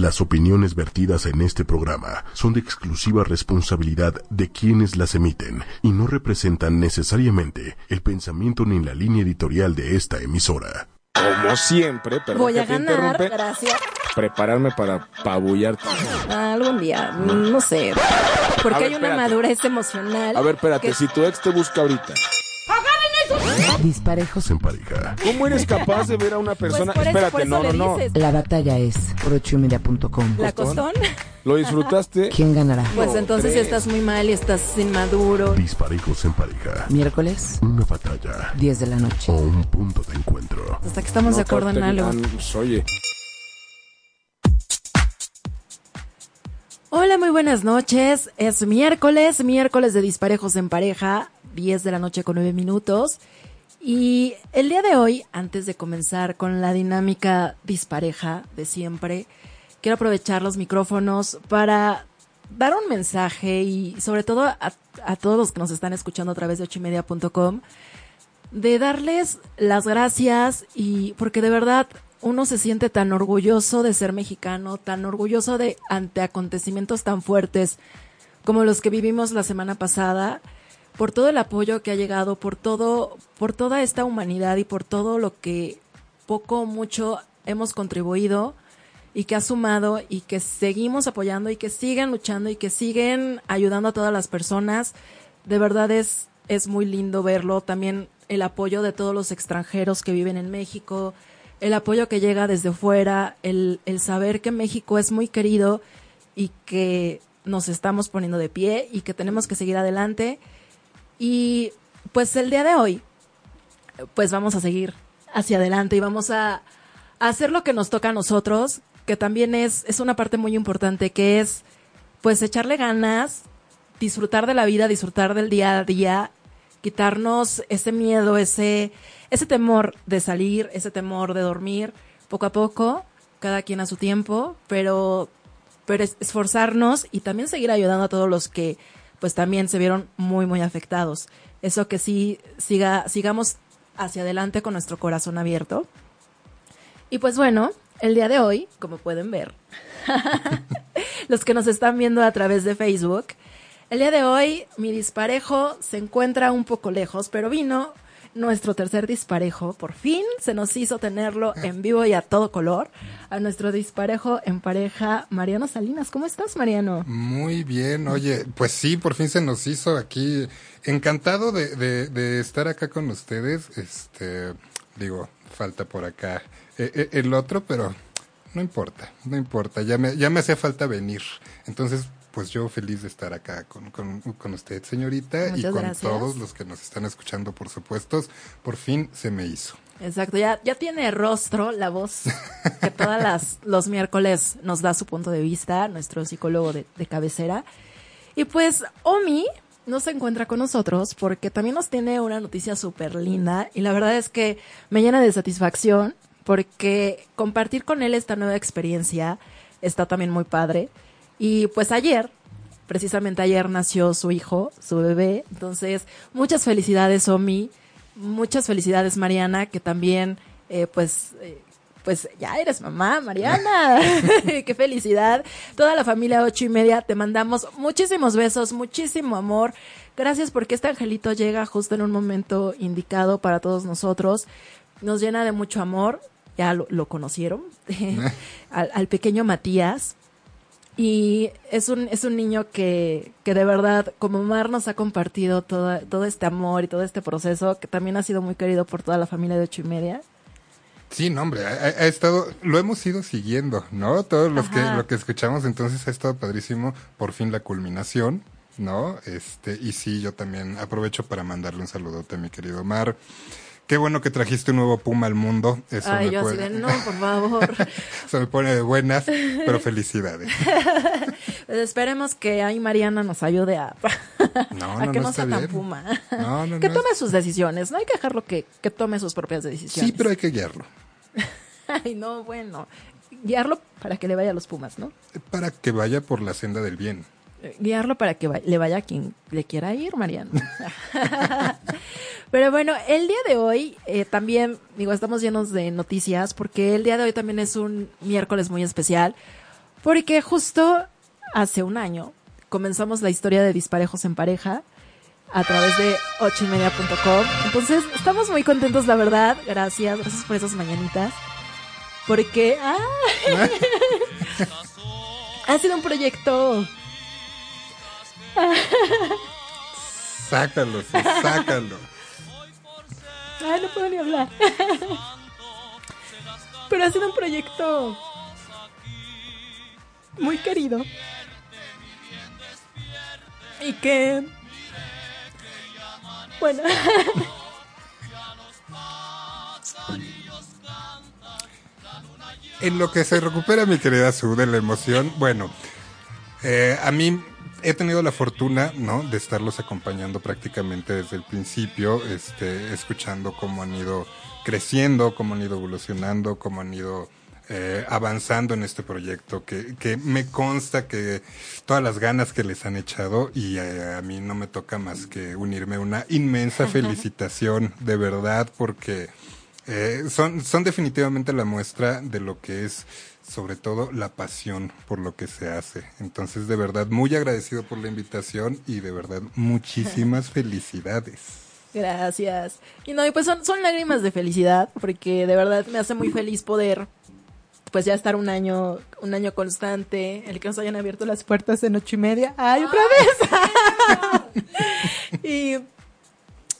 Las opiniones vertidas en este programa son de exclusiva responsabilidad de quienes las emiten y no representan necesariamente el pensamiento ni la línea editorial de esta emisora. Como siempre, perdón Voy a ganar, gracias. prepararme para pabullarte. Algún día, no sé. Porque ver, hay una espérate. madurez emocional. A ver, espérate, que- si tu ex te busca ahorita, Disparejos. En pareja, ¿cómo eres capaz de ver a una persona? Pues por eso- espérate, por eso no, no, le no. dices. La batalla es por ochoymedia.com. ¿La costón? ¿Lo disfrutaste? ¿Quién ganará? Pues No, entonces si tres. estás muy mal y estás inmaduro. disparejos en pareja, Miércoles, una batalla 10 de la noche. o un punto de encuentro. Hasta que estamos de acuerdo en algo. ah, pues, oye, Hola, muy buenas noches. Es miércoles, miércoles de disparejos en pareja, 10 de la noche con 9 minutos. Y el día de hoy, antes de comenzar con la dinámica dispareja de siempre, quiero aprovechar los micrófonos para dar un mensaje y sobre todo a, todos los que nos están escuchando a través de ochimedia.com de darles las gracias y porque de verdad uno se siente tan orgulloso de ser mexicano, tan orgulloso de ante acontecimientos tan fuertes como los que vivimos la semana pasada, por todo el apoyo que ha llegado, por todo, por toda esta humanidad y por todo lo que poco o mucho hemos contribuido y que ha sumado y que seguimos apoyando y que siguen luchando y que siguen ayudando a todas las personas. De verdad es, es muy lindo verlo. También el apoyo de todos los extranjeros que viven en México, el apoyo que llega desde fuera, el, el saber que México es muy querido y que nos estamos poniendo de pie y que tenemos que seguir adelante. Y pues el día de hoy, pues vamos a seguir hacia adelante y vamos a, a hacer lo que nos toca a nosotros, que también es, es una parte muy importante, que es pues echarle ganas, disfrutar de la vida, disfrutar del día a día, quitarnos ese miedo, ese, ese temor de salir, ese temor de dormir, poco a poco, cada quien a su tiempo, pero, pero es- esforzarnos y también seguir ayudando a todos los que pues también se vieron muy, muy afectados. Eso que sí, siga, sigamos hacia adelante con nuestro corazón abierto. Y pues bueno, el día de hoy, como pueden ver, los que nos están viendo a través de Facebook, el día de hoy mi disparejo se encuentra un poco lejos, pero vino nuestro tercer disparejo. Por fin se nos hizo tenerlo en vivo y a todo color. A nuestro disparejo en pareja, Mariano Salinas. ¿Cómo estás, Mariano? Muy bien, oye, pues sí, por fin se nos hizo aquí. Encantado de, de, de estar acá con ustedes. Este, digo, falta por acá eh, eh, el otro, pero no importa, no importa. Ya me, ya me hacía falta venir. Entonces, pues yo feliz de estar acá con, con, con usted, señorita, y con gracias. todos los que nos están escuchando, por supuesto. Por fin se me hizo. Exacto, ya, ya tiene rostro la voz que todas las los miércoles nos da su punto de vista, nuestro psicólogo de, de cabecera. Y pues Omi no se encuentra con nosotros porque también nos tiene una noticia súper linda y la verdad es que me llena de satisfacción porque compartir con él esta nueva experiencia está también muy padre. Y pues ayer, precisamente ayer nació su hijo, su bebé. Entonces, muchas felicidades, Omi. Muchas felicidades, Mariana, que también, eh, pues, eh, pues ya eres mamá, Mariana. Qué felicidad. Toda la familia ocho y media, te mandamos muchísimos besos, muchísimo amor. Gracias porque este angelito llega justo en un momento indicado para todos nosotros. Nos llena de mucho amor. Ya lo, lo conocieron. al, al pequeño Matías. Y es un, es un niño que, que de verdad, como Mar nos ha compartido todo, todo este amor y todo este proceso, que también ha sido muy querido por toda la familia de ocho y media. Sí, no, hombre, ha, ha estado, lo hemos ido siguiendo, ¿no? Todos los que, lo que escuchamos, entonces ha estado padrísimo, por fin la culminación, ¿no? Este, y sí, yo también aprovecho para mandarle un saludote a mi querido Omar. Qué bueno que trajiste un nuevo Puma al mundo. Eso, Ay, me, yo así pone, de, no, por favor. eso me pone de buenas, pero felicidades. Pues esperemos que ahí Mariana nos ayude a, No, a no, que no sea tan bien. puma. No, no, que tome sus decisiones, no hay que dejarlo que, que tome sus propias decisiones. Sí, pero hay que guiarlo. Ay, no, bueno. Guiarlo para que le vaya a los Pumas, ¿no? Para que vaya por la senda del bien. Eh, Guiarlo para que le vaya a quien le quiera ir, Mariano. Pero bueno, el día de hoy eh, también, digo, estamos llenos de noticias porque el día de hoy también es un miércoles muy especial Porque justo hace un año comenzamos la historia de Disparejos en Pareja a través de ochoymedia.com. Entonces, estamos muy contentos, la verdad. Gracias, gracias por esas mañanitas. Porque ¡ah! ha sido un proyecto. Sácalo, sí, sácalo. Ay, no puedo ni hablar. Pero ha sido un proyecto muy querido. Y que... Bueno. En lo que se recupera mi querida Sue de la emoción, bueno, eh, a mí he tenido la fortuna, ¿no? De estarlos acompañando prácticamente desde el principio, este, escuchando cómo han ido creciendo, cómo han ido evolucionando, cómo han ido eh, avanzando en este proyecto, que, que me consta que todas las ganas que les han echado y eh, a mí no me toca más que unirme a una inmensa felicitación, de verdad, porque eh, son, son definitivamente la muestra de lo que es sobre todo la pasión por lo que se hace. Entonces, de verdad, muy agradecido por la invitación y de verdad, muchísimas felicidades. Gracias. Y no, y pues son, son lágrimas de felicidad, porque de verdad me hace muy feliz poder pues ya estar un año, un año constante, el que nos hayan abierto las puertas en ocho y media. ¡Ay, otra vez! y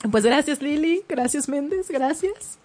pues gracias Lili, gracias Méndez, gracias.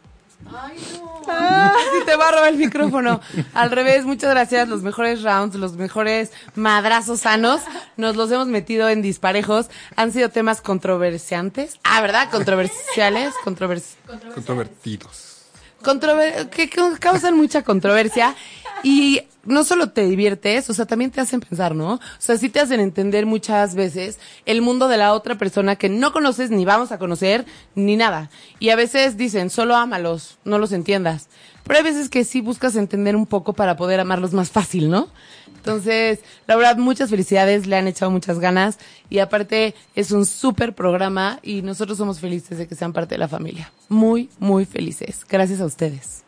Ay, no. Sí te va a robar el micrófono. Al revés, muchas gracias. Los mejores rounds, los mejores madrazos sanos, nos los hemos metido en disparejos. Han sido temas controversiantes. Ah, ¿verdad? Controversiales. Controvers Controvertidos. controver- que, que causan mucha controversia y no solo te diviertes, o sea, también te hacen pensar, ¿no? O sea, sí te hacen entender muchas veces el mundo de la otra persona que no conoces ni vamos a conocer ni nada. Y a veces dicen, solo ámalos, no los entiendas. Pero hay veces que sí buscas entender un poco para poder amarlos más fácil, ¿no? Entonces, la verdad, muchas felicidades, le han echado muchas ganas y aparte es un súper programa y nosotros somos felices de que sean parte de la familia. Muy, muy felices. Gracias a ustedes.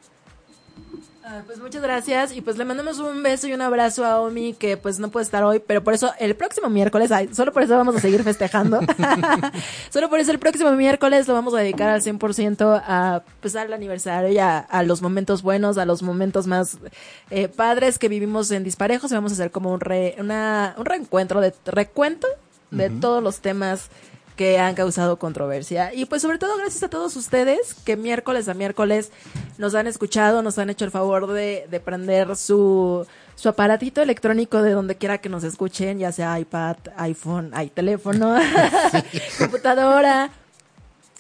Ah, pues muchas gracias y pues le mandamos un beso y un abrazo a Omi que pues no puede estar hoy, pero por eso el próximo miércoles, ay, solo por eso vamos a seguir festejando. solo por eso el próximo miércoles lo vamos a dedicar al 100% a pues al aniversario y a, a los momentos buenos, a los momentos más eh, padres que vivimos en Disparejos y vamos a hacer como un re, una, un reencuentro de recuento de todos los temas que han causado controversia. Y pues sobre todo gracias a todos ustedes que miércoles a miércoles nos han escuchado, nos han hecho el favor de, de prender su, su aparatito electrónico de donde quiera que nos escuchen, ya sea iPad, iPhone, hay teléfono, computadora.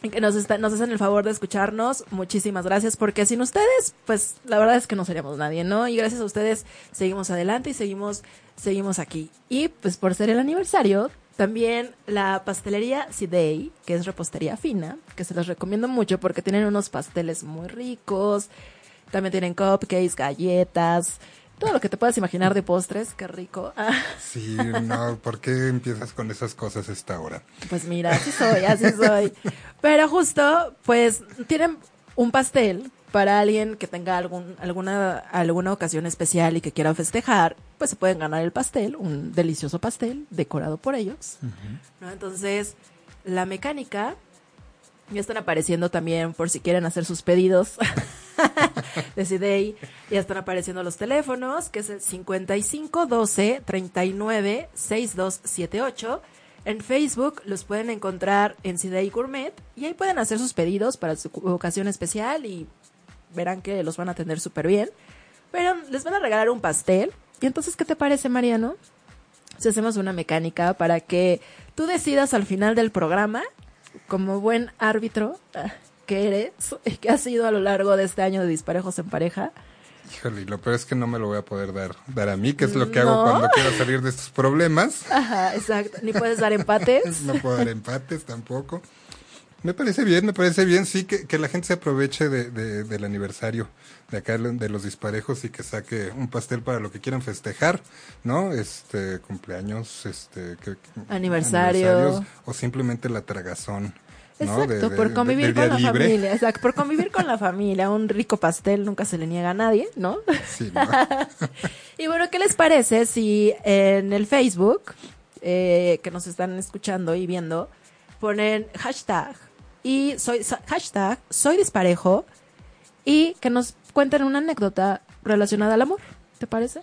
Que nos, está- nos hacen el favor de escucharnos. Muchísimas gracias, porque sin ustedes, pues la verdad es que no seríamos nadie, ¿no? Y gracias a ustedes seguimos adelante y seguimos, seguimos aquí. Y pues por ser el aniversario, también la pastelería Sidey, que es repostería fina, que se los recomiendo mucho porque tienen unos pasteles muy ricos. También tienen cupcakes, galletas, todo lo que te puedas imaginar de postres, qué rico. Sí, no, ¿por qué empiezas con esas cosas a esta hora? pues mira, así soy, así soy. Pero justo, pues tienen un pastel para alguien que tenga algún, alguna, alguna ocasión especial y que quiera festejar, pues se pueden ganar el pastel, un delicioso pastel decorado por ellos. ¿no? Entonces, la mecánica ya están apareciendo también por si quieren hacer sus pedidos de CDI. Ya están apareciendo los teléfonos, que es el 55 12 39 6278. En Facebook los pueden encontrar en CDI Gourmet y ahí pueden hacer sus pedidos para su ocasión especial y verán que los van a atender súper bien. Pero les van a regalar un pastel. ¿Y entonces qué te parece, Mariano? Si hacemos una mecánica para que tú decidas al final del programa, como buen árbitro ah, que eres, que has sido a lo largo de este año de disparejos en pareja, Híjole, y lo peor es que no me lo voy a poder dar, dar a mí, que es lo que No. hago cuando quiero salir de estos problemas. Ajá, exacto. Ni puedes dar empates. No puedo dar empates tampoco. Me parece bien, me parece bien, sí, que, que la gente se aproveche de, de- del aniversario de acá de los disparejos y que saque un pastel para lo que quieran festejar, ¿no? Este, cumpleaños, este, que- Aniversario. aniversarios, o simplemente la tragazón, ¿no? Exacto, De- por convivir con la libre. familia. Exacto, por convivir con la familia. Un rico pastel nunca se le niega a nadie, ¿no? Sí, ¿no? Y bueno, ¿qué les parece si en el Facebook, eh, que nos están escuchando y viendo, ponen hashtag y soy hashtag soy disparejo y que nos cuenten una anécdota relacionada al amor? ¿Te parece?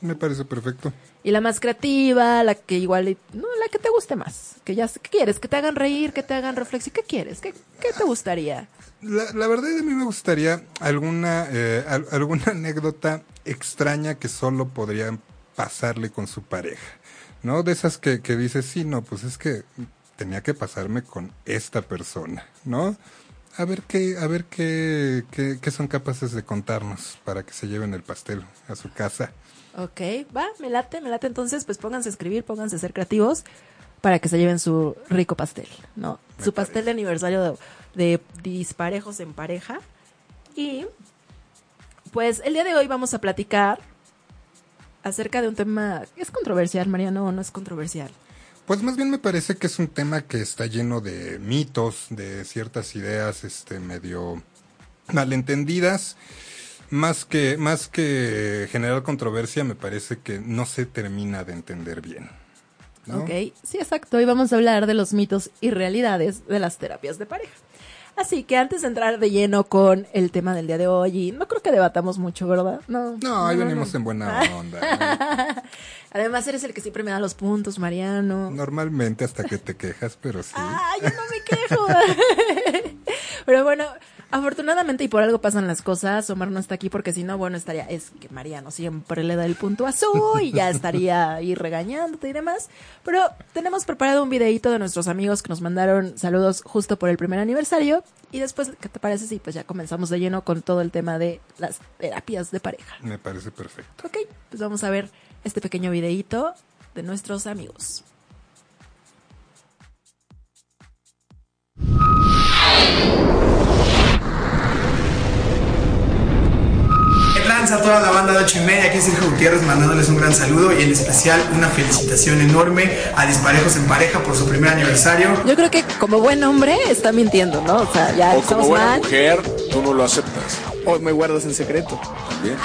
Me parece perfecto. Y la más creativa, la que igual, no, la que te guste más. Que ya, ¿qué quieres? Que te hagan reír, que te hagan reflexionar. ¿Qué quieres? ¿Qué, qué te gustaría? La, la verdad a mí me gustaría alguna, eh, al- alguna anécdota extraña que solo podrían pasarle con su pareja, ¿no? De esas que, que dices, sí, no, pues es que tenía que pasarme con esta persona, ¿no? A ver qué, a ver qué, qué, qué son capaces de contarnos para que se lleven el pastel a su casa. Ok, va, me late, me late. Entonces, pues pónganse a escribir, pónganse a ser creativos para que se lleven su rico pastel, ¿no? Me su pastel de aniversario de, de disparejos en pareja. Y, pues, el día de hoy vamos a platicar acerca de un tema... ¿Es controversial, Mariano, o no es controversial? Pues más bien me parece que es un tema que está lleno de mitos, de ciertas ideas este medio malentendidas. Más que, más que generar controversia, me parece que no se termina de entender bien. ¿no? Ok, sí, exacto. Hoy vamos a hablar de los mitos y realidades de las terapias de pareja. Así que antes de entrar de lleno con el tema del día de hoy, y no creo que debatamos mucho, ¿verdad? No, No, ahí no, venimos no. en buena onda. Además, eres el que siempre me da los puntos, Mariano. ¿no? Normalmente hasta que te quejas, pero sí. ¡Ay, yo no me quejo! Pero bueno, afortunadamente y por algo pasan las cosas, Omar no está aquí porque si no, bueno, estaría, es que Mariano siempre le da el punto azul y ya estaría ahí regañándote y demás. Pero tenemos preparado un videito de nuestros amigos que nos mandaron saludos justo por el primer aniversario. Y después, ¿qué te parece si pues ya comenzamos de lleno con todo el tema de las terapias de pareja? Me parece perfecto. Ok, pues vamos a ver este pequeño videito de nuestros amigos. ¿Qué tranza a toda la banda de 8 y media? Aquí es Sergio Gutiérrez mandándoles un gran saludo y en especial una felicitación enorme a Disparejos en Pareja por su primer aniversario. Yo creo que como buen hombre está mintiendo, ¿no? O sea, ya O como buena mal. mujer, tú no lo aceptas. Hoy me guardas en secreto. También.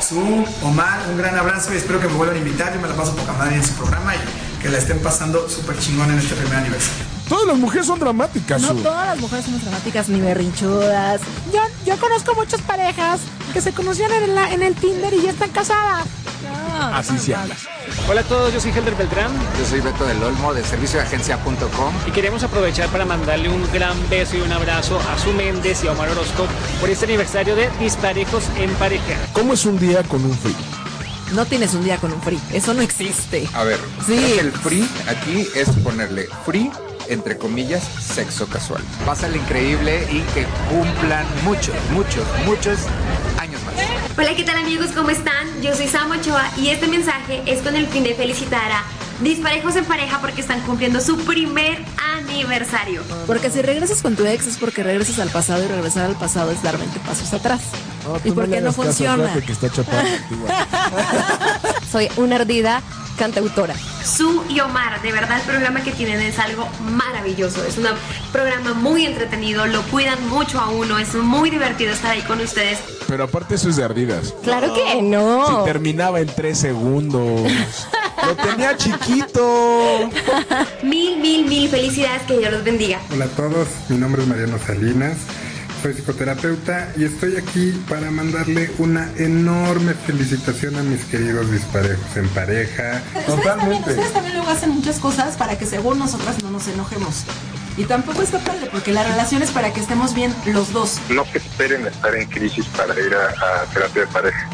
Su, Omar, un gran abrazo y espero que me vuelvan a invitar. Yo me la paso poca madre en su programa y que la estén pasando súper chingón en este primer aniversario. Todas las mujeres son dramáticas. No Su. todas las mujeres somos dramáticas ni berrinchudas. Yo, yo conozco muchas parejas que se conocían en, la- en el Tinder y ya están casadas. Así se habla. Hola a todos, yo soy Helder Beltrán Yo soy Beto del Olmo de servicio de agencia.com. y queremos aprovechar para mandarle un gran beso y un abrazo a Su Méndez y a Omar Orozco por este aniversario de Disparejos en Pareja. ¿Cómo es un día con un free? No tienes un día con un free. Eso no existe. A ver, Sí. el free aquí es ponerle free, entre comillas, sexo casual. Pásale increíble y que cumplan muchos, muchos, muchos años más. Hola, ¿qué tal amigos? ¿Cómo están? Yo soy Sam Ochoa y este mensaje es con el fin de felicitar a Disparejos en Pareja porque están cumpliendo su primer aniversario. Porque si regresas con tu ex es porque regresas al pasado y regresar al pasado es dar 20 pasos atrás. ¿Y por qué no funciona? que está. Soy una ardida cantautora. Su y Omar, de verdad el programa que tienen es algo maravilloso. Es un programa muy entretenido, lo cuidan mucho a uno, es muy divertido estar ahí con ustedes. Pero aparte eso es de ardidas. Claro que no. Si terminaba en tres segundos. Lo tenía chiquito. Mil, mil, mil felicidades, que Dios los bendiga. Hola a todos, mi nombre es Mariano Salinas, soy psicoterapeuta y estoy aquí para mandarle una enorme felicitación a mis queridos disparejos en pareja. Totalmente. Ustedes también luego hacen muchas cosas para que según nosotras no nos enojemos. Y tampoco está padre, porque la relación es para que estemos bien los dos. no que esperen estar en crisis para ir a, a terapia de pareja,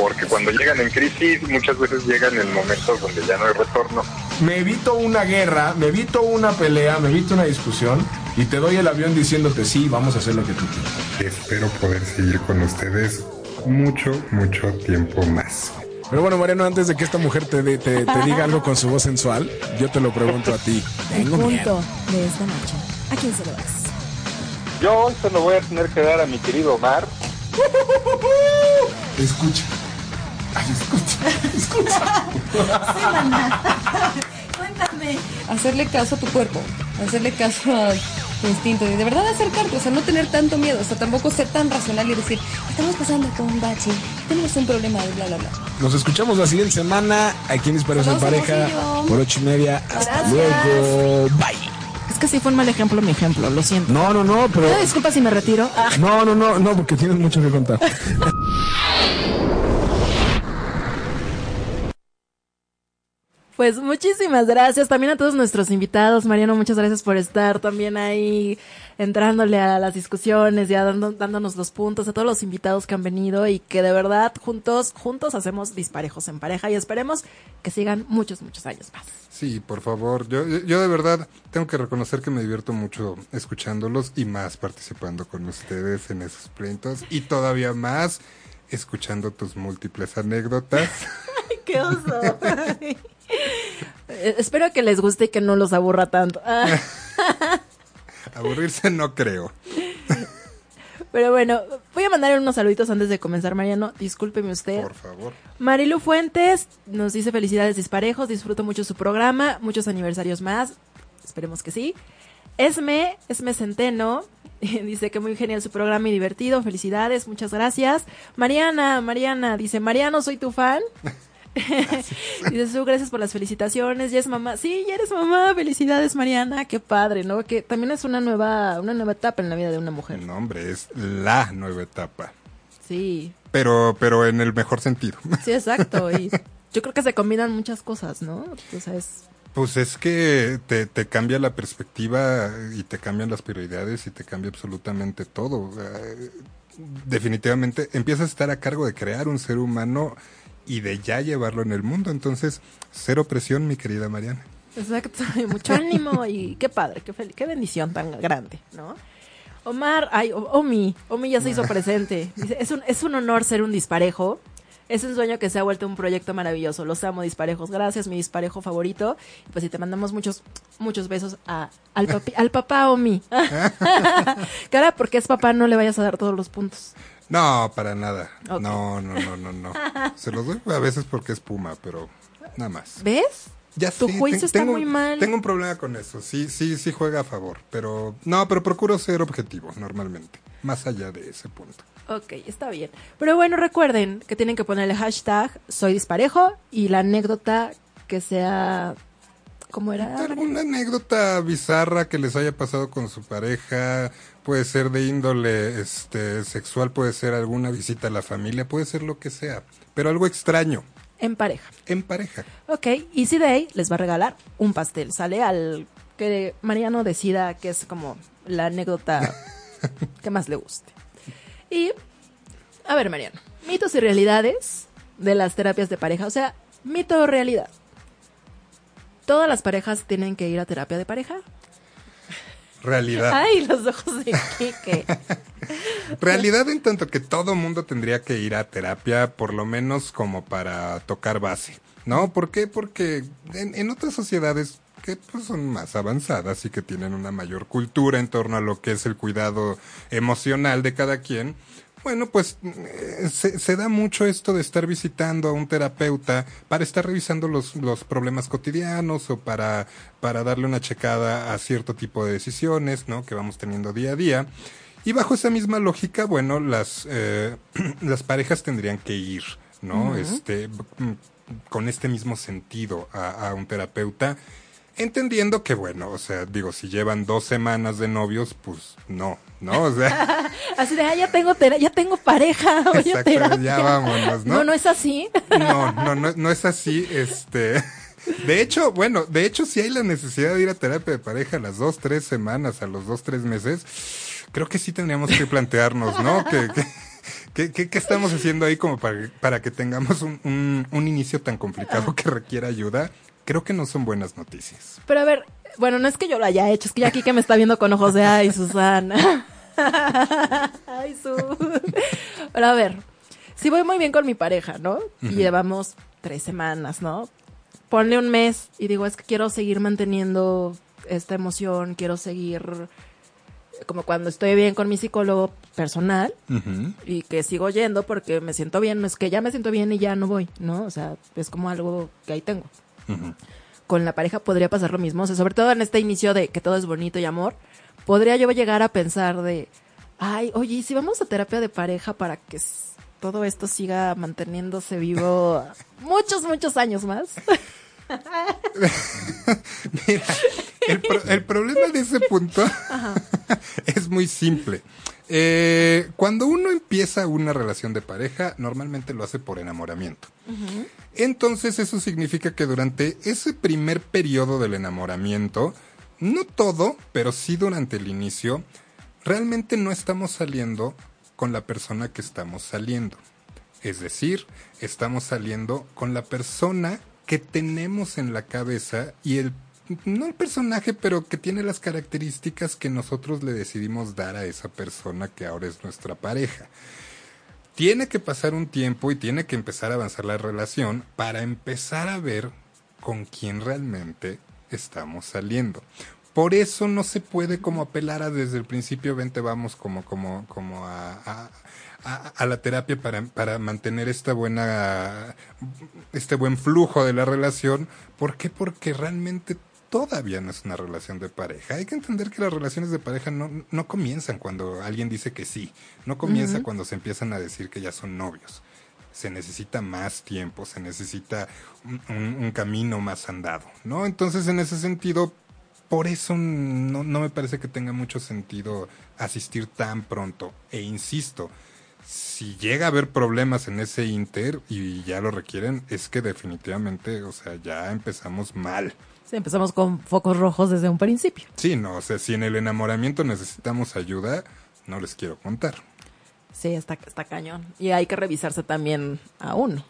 porque cuando llegan en crisis muchas veces llegan en momentos donde ya no hay retorno. Me evito una guerra, me evito una pelea, me evito una discusión y te doy el avión diciéndote sí, vamos a hacer lo que tú quieras. Espero poder seguir con ustedes mucho, mucho tiempo más. Pero bueno, Mariano, antes de que esta mujer te, de- te, te diga algo con su voz sensual, yo te lo pregunto a ti. El Tengo miedo. punto de esta noche. ¿A quién se lo das? Yo hoy se lo voy a tener que dar a mi querido Omar. Escucha. Ay, escucha. Cuéntame. Hacerle caso a tu cuerpo, hacerle caso a tu instinto y de verdad acercarte, o sea, no tener tanto miedo, o sea, tampoco ser tan racional y decir, estamos pasando con un bache, tenemos un problema de bla, bla, bla. Nos escuchamos la siguiente semana aquí en Disparos en Pareja por ocho y media. Hasta Gracias. luego. Bye. Es que sí fue un mal ejemplo mi ejemplo, lo siento. No, no, no, pero. Pido disculpas si me retiro. Ah. No, no, no, no, porque tienes mucho que contar. Pues muchísimas gracias también a todos nuestros invitados. Mariano, muchas gracias por estar también ahí entrándole a las discusiones, ya dando- dándonos los puntos, a todos los invitados que han venido y que de verdad juntos, juntos hacemos disparejos en pareja y esperemos que sigan muchos, muchos años más. Sí, por favor. Yo, yo, yo de verdad tengo que reconocer que me divierto mucho escuchándolos y más participando con ustedes en esos pleitos y todavía más escuchando tus múltiples anécdotas. ¡Qué oso! Eh, Espero que les guste y que no los aburra tanto. Aburrirse no creo. Pero bueno, voy a mandar unos saluditos antes de comenzar, Mariano. Discúlpeme usted. Por favor. Marilu Fuentes nos dice felicidades disparejos, disfruto mucho su programa, muchos aniversarios más, esperemos que sí. Esme, Esme Centeno, dice que muy genial su programa y divertido, felicidades, muchas gracias. Mariana, Mariana, dice, Mariano, soy tu fan. dice, Su, gracias por las felicitaciones, ya es mamá. Sí, ya eres mamá, felicidades Mariana, qué padre, ¿no? Que también es una nueva, una nueva etapa en la vida de una mujer. No, hombre, es la nueva etapa. Sí, Pero, pero en el mejor sentido. sí, exacto. Y yo creo que se combinan muchas cosas, ¿no? O sea, es... Pues es que te, te cambia la perspectiva y te cambian las prioridades y te cambia absolutamente todo. O sea, definitivamente empiezas a estar a cargo de crear un ser humano y de ya llevarlo en el mundo. Entonces, cero presión, mi querida Mariana. Exacto, y mucho ánimo y qué padre, qué, qué bendición tan grande, ¿no? Omar, ay, Omi, Omi ya se hizo presente. Dice, es un, es un honor ser un disparejo. Es un sueño que se ha vuelto un proyecto maravilloso. Los amo, disparejos. Gracias, mi disparejo favorito. Pues si te mandamos muchos, muchos besos a, al, papi- al papá Omi. Cara, porque es papá, no le vayas a dar todos los puntos. No, para nada. No, no, no, no, no. Se los doy a veces porque es Puma, pero nada más. ¿Ves? Ya Tu juicio ten- está tengo- muy mal. Tengo un problema con eso. Sí, sí, sí juega a favor. Pero, no, pero procuro ser objetivo normalmente. Más allá de ese punto. Ok, está bien. Pero bueno, recuerden que tienen que ponerle hashtag soy disparejo y la anécdota que sea... ¿Cómo era? ¿Alguna anécdota bizarra que les haya pasado con su pareja? Puede ser de índole este, sexual, puede ser alguna visita a la familia, puede ser lo que sea. Pero algo extraño, En pareja. en pareja. Ok, Easy Day les va a regalar un pastel. Sale al que Mariano decida que es como la anécdota que más le guste. Y, a ver, Mariano, mitos y realidades de las terapias de pareja. O sea, mito o realidad. ¿Todas las parejas tienen que ir a terapia de pareja? Realidad. Ay, los ojos de Kike. Realidad en tanto que todo mundo tendría que ir a terapia, por lo menos como para tocar base, ¿no? ¿Por qué? Porque en, en otras sociedades que pues, son más avanzadas y que tienen una mayor cultura en torno a lo que es el cuidado emocional de cada quien, bueno, pues eh, se, se da mucho esto de estar visitando a un terapeuta para estar revisando los, los problemas cotidianos o para, para darle una checada a cierto tipo de decisiones, ¿no? Que vamos teniendo día a día. Y bajo esa misma lógica, bueno, las, eh, las parejas tendrían que ir, ¿no? Este, mm, con este mismo sentido a, a un terapeuta. Entendiendo que, bueno, o sea, digo, si llevan dos semanas de novios, pues no, ¿no? O sea, Así de, ah, ya tengo, ya tengo pareja, voy a Exacto, ya vámonos, ¿no? No, no es así. no, no, no, no es así, este... De hecho, bueno, de hecho, si hay la necesidad de ir a terapia de pareja a las dos, tres semanas, a los dos, tres meses, creo que sí tendríamos que plantearnos, ¿no? Que, que- que- que- ¿Qué estamos haciendo ahí como para, para que tengamos un, un- un inicio tan complicado que requiera ayuda? Creo que no son buenas noticias. Pero a ver, bueno, no es que yo lo haya hecho, es que ya aquí que me está viendo con ojos de, ay, Susana. ay, Su. Pero a ver, si voy muy bien con mi pareja, ¿no? Y llevamos tres semanas, ¿no? Ponle un mes y digo, es que quiero seguir manteniendo esta emoción, quiero seguir como cuando estoy bien con mi psicólogo personal y que sigo yendo porque me siento bien, no es que ya me siento bien y ya no voy, ¿no? O sea, es como algo que ahí tengo. Con la pareja podría pasar lo mismo. O sea, sobre todo en este inicio de que todo es bonito y amor, podría yo llegar a pensar de, ay, oye, ¿y si vamos a terapia de pareja para que todo esto siga manteniéndose vivo muchos, muchos años más. El, pro- el problema de ese punto es muy simple. Eh, cuando uno empieza una relación de pareja, normalmente lo hace por enamoramiento. Entonces eso significa que durante ese primer periodo del enamoramiento, no todo, pero sí durante el inicio, realmente no estamos saliendo con la persona que estamos saliendo. Es decir, estamos saliendo con la persona que tenemos en la cabeza y el no el personaje, pero que tiene las características que nosotros le decidimos dar a esa persona que ahora es nuestra pareja. Tiene que pasar un tiempo y tiene que empezar a avanzar la relación para empezar a ver con quién realmente estamos saliendo. Por eso no se puede como apelar a desde el principio, vente, vamos como, como, como a, a- la terapia para, para mantener esta buena, este buen flujo de la relación. ¿Por qué? Porque realmente todavía no es una relación de pareja. Hay que entender que las relaciones de pareja no, no comienzan cuando alguien dice que sí, no comienza cuando se empiezan a decir que ya son novios. Se necesita más tiempo, se necesita un, un- un camino más andado, ¿no? Entonces, en ese sentido, por eso no, no me parece que tenga mucho sentido asistir tan pronto. E insisto, si llega a haber problemas en ese inter y ya lo requieren, es que definitivamente, o sea, ya empezamos mal. Sí, empezamos con focos rojos desde un principio. Sí, no, o sea, si en el enamoramiento necesitamos ayuda, no les quiero contar. Sí, está, está cañón. Y hay que revisarse también a uno.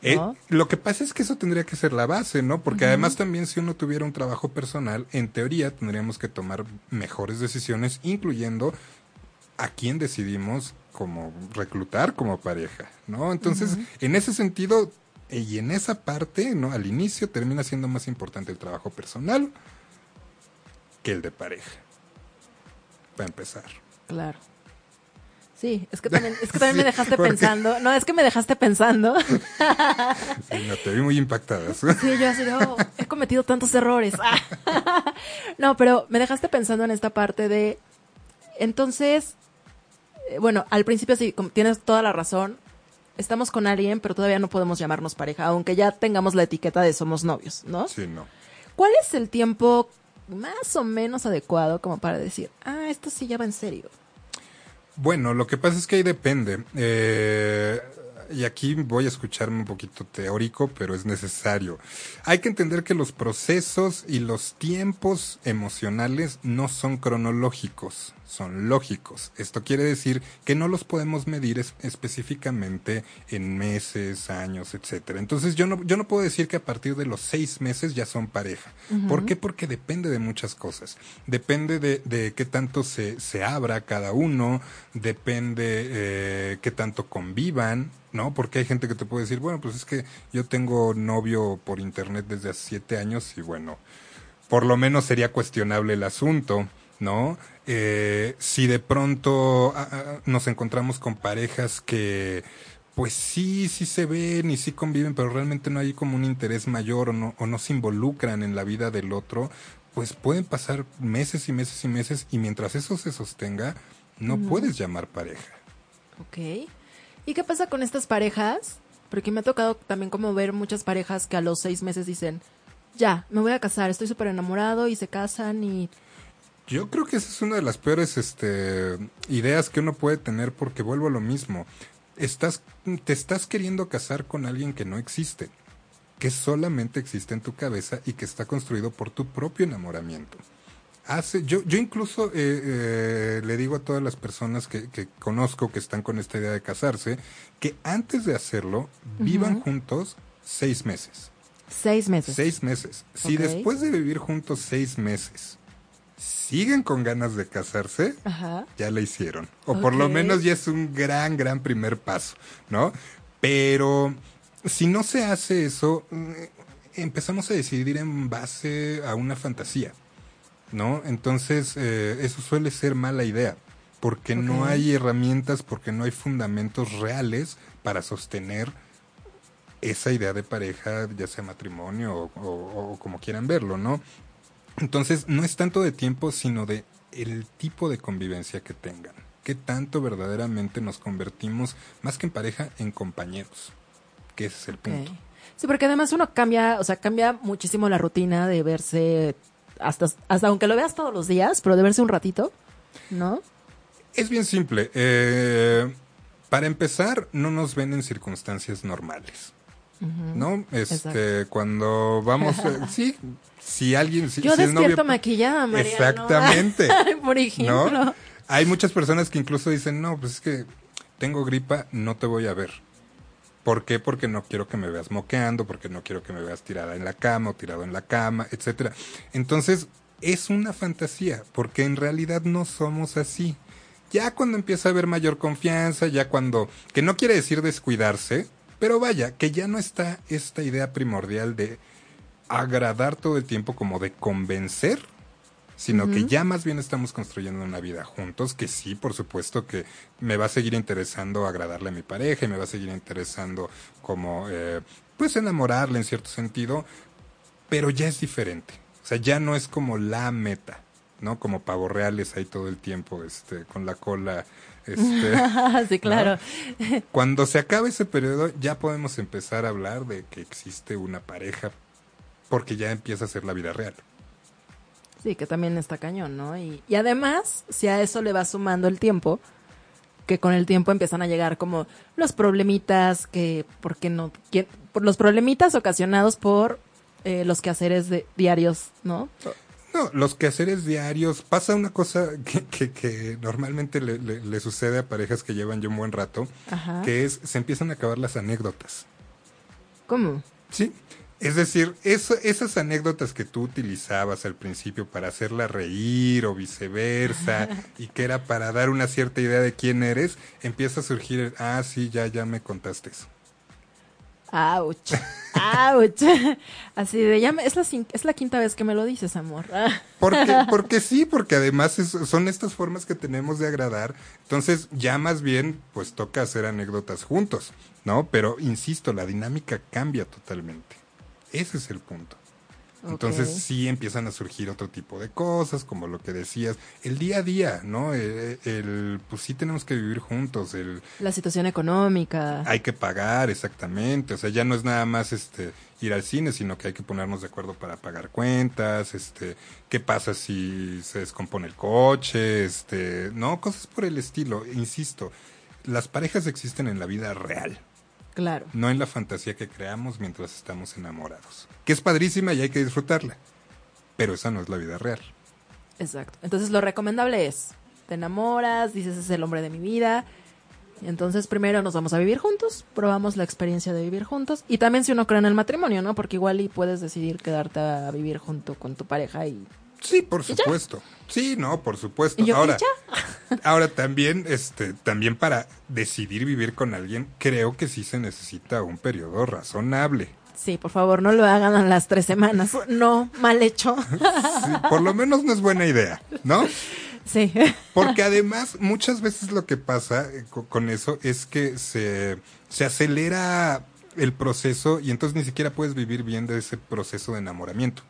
Eh, ¿no? lo que pasa es que eso tendría que ser la base, ¿no? Porque además también si uno tuviera un trabajo personal, en teoría tendríamos que tomar mejores decisiones, incluyendo a quién decidimos como reclutar como pareja, ¿no? Entonces, en ese sentido y en esa parte, ¿no? Al inicio termina siendo más importante el trabajo personal que el de pareja. Para empezar. Claro. Sí, es que también, es que también me dejaste porque- pensando. No, es que me dejaste pensando. Sí, no, te vi muy impactada. Sí, yo así oh, he cometido tantos errores. no, pero me dejaste pensando en esta parte de, entonces, eh, bueno, al principio sí, tienes toda la razón. Estamos con alguien, pero todavía no podemos llamarnos pareja, aunque ya tengamos la etiqueta de somos novios, ¿no? Sí, no. ¿Cuál es el tiempo más o menos adecuado como para decir, ah, esto sí ya va en serio? Bueno, lo que pasa es que ahí depende. Eh, y aquí voy a escucharme un poquito teórico, pero es necesario. Hay que entender que los procesos y los tiempos emocionales no son cronológicos, son lógicos. Esto quiere decir que no los podemos medir es- específicamente en meses, años, etcétera. Entonces yo no, yo no puedo decir que a partir de los seis meses ya son pareja. ¿Por qué? Porque depende de muchas cosas. Depende de, de qué tanto se, se abra cada uno, depende eh, qué tanto convivan, ¿no? Porque hay gente que te puede decir, bueno, pues es que yo tengo novio por internet desde hace siete años y bueno, por lo menos sería cuestionable el asunto, ¿no? Eh, si de pronto ah, ah, nos encontramos con parejas que pues sí, sí se ven y sí conviven, pero realmente no hay como un interés mayor o no, o no se involucran en la vida del otro, pues pueden pasar meses y meses y meses y mientras eso se sostenga, no Ujú. puedes llamar pareja. Ok. ¿Y qué pasa con estas parejas? Porque me ha tocado también como ver muchas parejas que a los seis meses dicen, ya, me voy a casar, estoy súper enamorado y se casan y... Yo creo que esa es una de las peores este, ideas que uno puede tener porque vuelvo a lo mismo. Estás, te estás queriendo casar con alguien que no existe, que solamente existe en tu cabeza y que está construido por tu propio enamoramiento. Hace, yo, yo incluso eh, eh, le digo a todas las personas que, que conozco que están con esta idea de casarse, que antes de hacerlo, vivan juntos seis meses. Seis meses. Seis meses. Si después de vivir juntos seis meses siguen con ganas de casarse, Ajá. ya la hicieron. O por lo menos ya es un gran, gran primer paso, ¿no? Pero si no se hace eso, mm, empezamos a decidir en base a una fantasía, ¿no? Entonces, eh, eso suele ser mala idea, porque no hay herramientas, porque no hay fundamentos reales para sostener esa idea de pareja, ya sea matrimonio o, o- o como quieran verlo, ¿no? Entonces, no es tanto de tiempo, sino de el tipo de convivencia que tengan. ¿Qué tanto verdaderamente nos convertimos, más que en pareja, en compañeros? Que ese es el punto. Sí, porque además uno cambia, o sea, cambia muchísimo la rutina de verse hasta, hasta aunque lo veas todos los días, pero de verse un ratito, ¿no? Es bien simple. eh, para empezar, no nos ven en circunstancias normales. ¿No? Este, Exacto. cuando vamos, eh, sí, si alguien, si, Yo si despierto novio, maquillada. Exactamente. Por ejemplo. ¿no? Hay muchas personas que incluso dicen, no, pues es que tengo gripa, no te voy a ver. ¿Por qué? Porque no quiero que me veas moqueando, porque no quiero que me veas tirada en la cama o tirado en la cama, etcétera. Entonces, es una fantasía, porque en realidad no somos así. Ya cuando empieza a haber mayor confianza, ya cuando, que no quiere decir descuidarse, pero vaya, que ya no está esta idea primordial de agradar todo el tiempo como de convencer, sino que ya más bien estamos construyendo una vida juntos, que sí, por supuesto que me va a seguir interesando agradarle a mi pareja y me va a seguir interesando como, eh, pues enamorarle en cierto sentido, pero ya es diferente. O sea, ya no es como la meta, ¿no? Como pavos reales ahí todo el tiempo, este, con la cola, este. sí, claro. ¿no? Cuando se acabe ese periodo, ya podemos empezar a hablar de que existe una pareja, porque ya empieza a ser la vida real. Sí, que también está cañón, ¿no? Y, y además, si a eso le va sumando el tiempo, que con el tiempo empiezan a llegar como los problemitas que, ¿por qué no? ¿Quién- Por los problemitas ocasionados por eh, los quehaceres de, diarios, ¿no? No, los quehaceres diarios, pasa una cosa que, que, que normalmente le, le- le sucede a parejas que llevan ya un buen rato, Ajá. que es, se empiezan a acabar las anécdotas. ¿Cómo? Sí. Es decir, eso- esas anécdotas que tú utilizabas al principio para hacerla reír o viceversa y que era para dar una cierta idea de quién eres, empieza a surgir, el, ah, sí, ya, ya me contaste eso. ¡Auch! ¡Auch! Así de, ya es, la, es la quinta vez que me lo dices, amor. Porque, porque sí, porque además es- son estas formas que tenemos de agradar. Entonces, ya más bien, pues toca hacer anécdotas juntos, ¿no? Pero, insisto, la dinámica cambia totalmente. Ese es el punto. Entonces sí empiezan a surgir otro tipo de cosas, como lo que decías, el día a día, ¿no? El, el- pues sí tenemos que vivir juntos, el La situación económica. hay que pagar exactamente, o sea, ya no es nada más este ir al cine, sino que hay que ponernos de acuerdo para pagar cuentas, este, qué pasa si se descompone el coche, este, no, cosas por el estilo, insisto, las parejas existen en la vida real, Claro. no en la fantasía que creamos mientras estamos enamorados, que es padrísima y hay que disfrutarla, pero esa no es la vida real. Exacto. Entonces lo recomendable es, te enamoras, dices es el hombre de mi vida. Entonces primero nos vamos a vivir juntos, probamos la experiencia de vivir juntos y también si uno cree en el matrimonio, ¿no? Porque igual y puedes decidir quedarte a vivir junto con tu pareja y Sí, por supuesto. Sí, no, por supuesto. ¿Y yo, ahora, ¿y ahora también, este, también para decidir vivir con alguien, creo que sí se necesita un periodo razonable. sí, por favor, no lo hagan a las tres semanas. No, mal hecho. Sí, por lo menos no es buena idea, ¿no? Sí. Porque además, muchas veces lo que pasa eh, co- con eso es que se, se acelera el proceso y entonces ni siquiera puedes vivir bien de ese proceso de enamoramiento.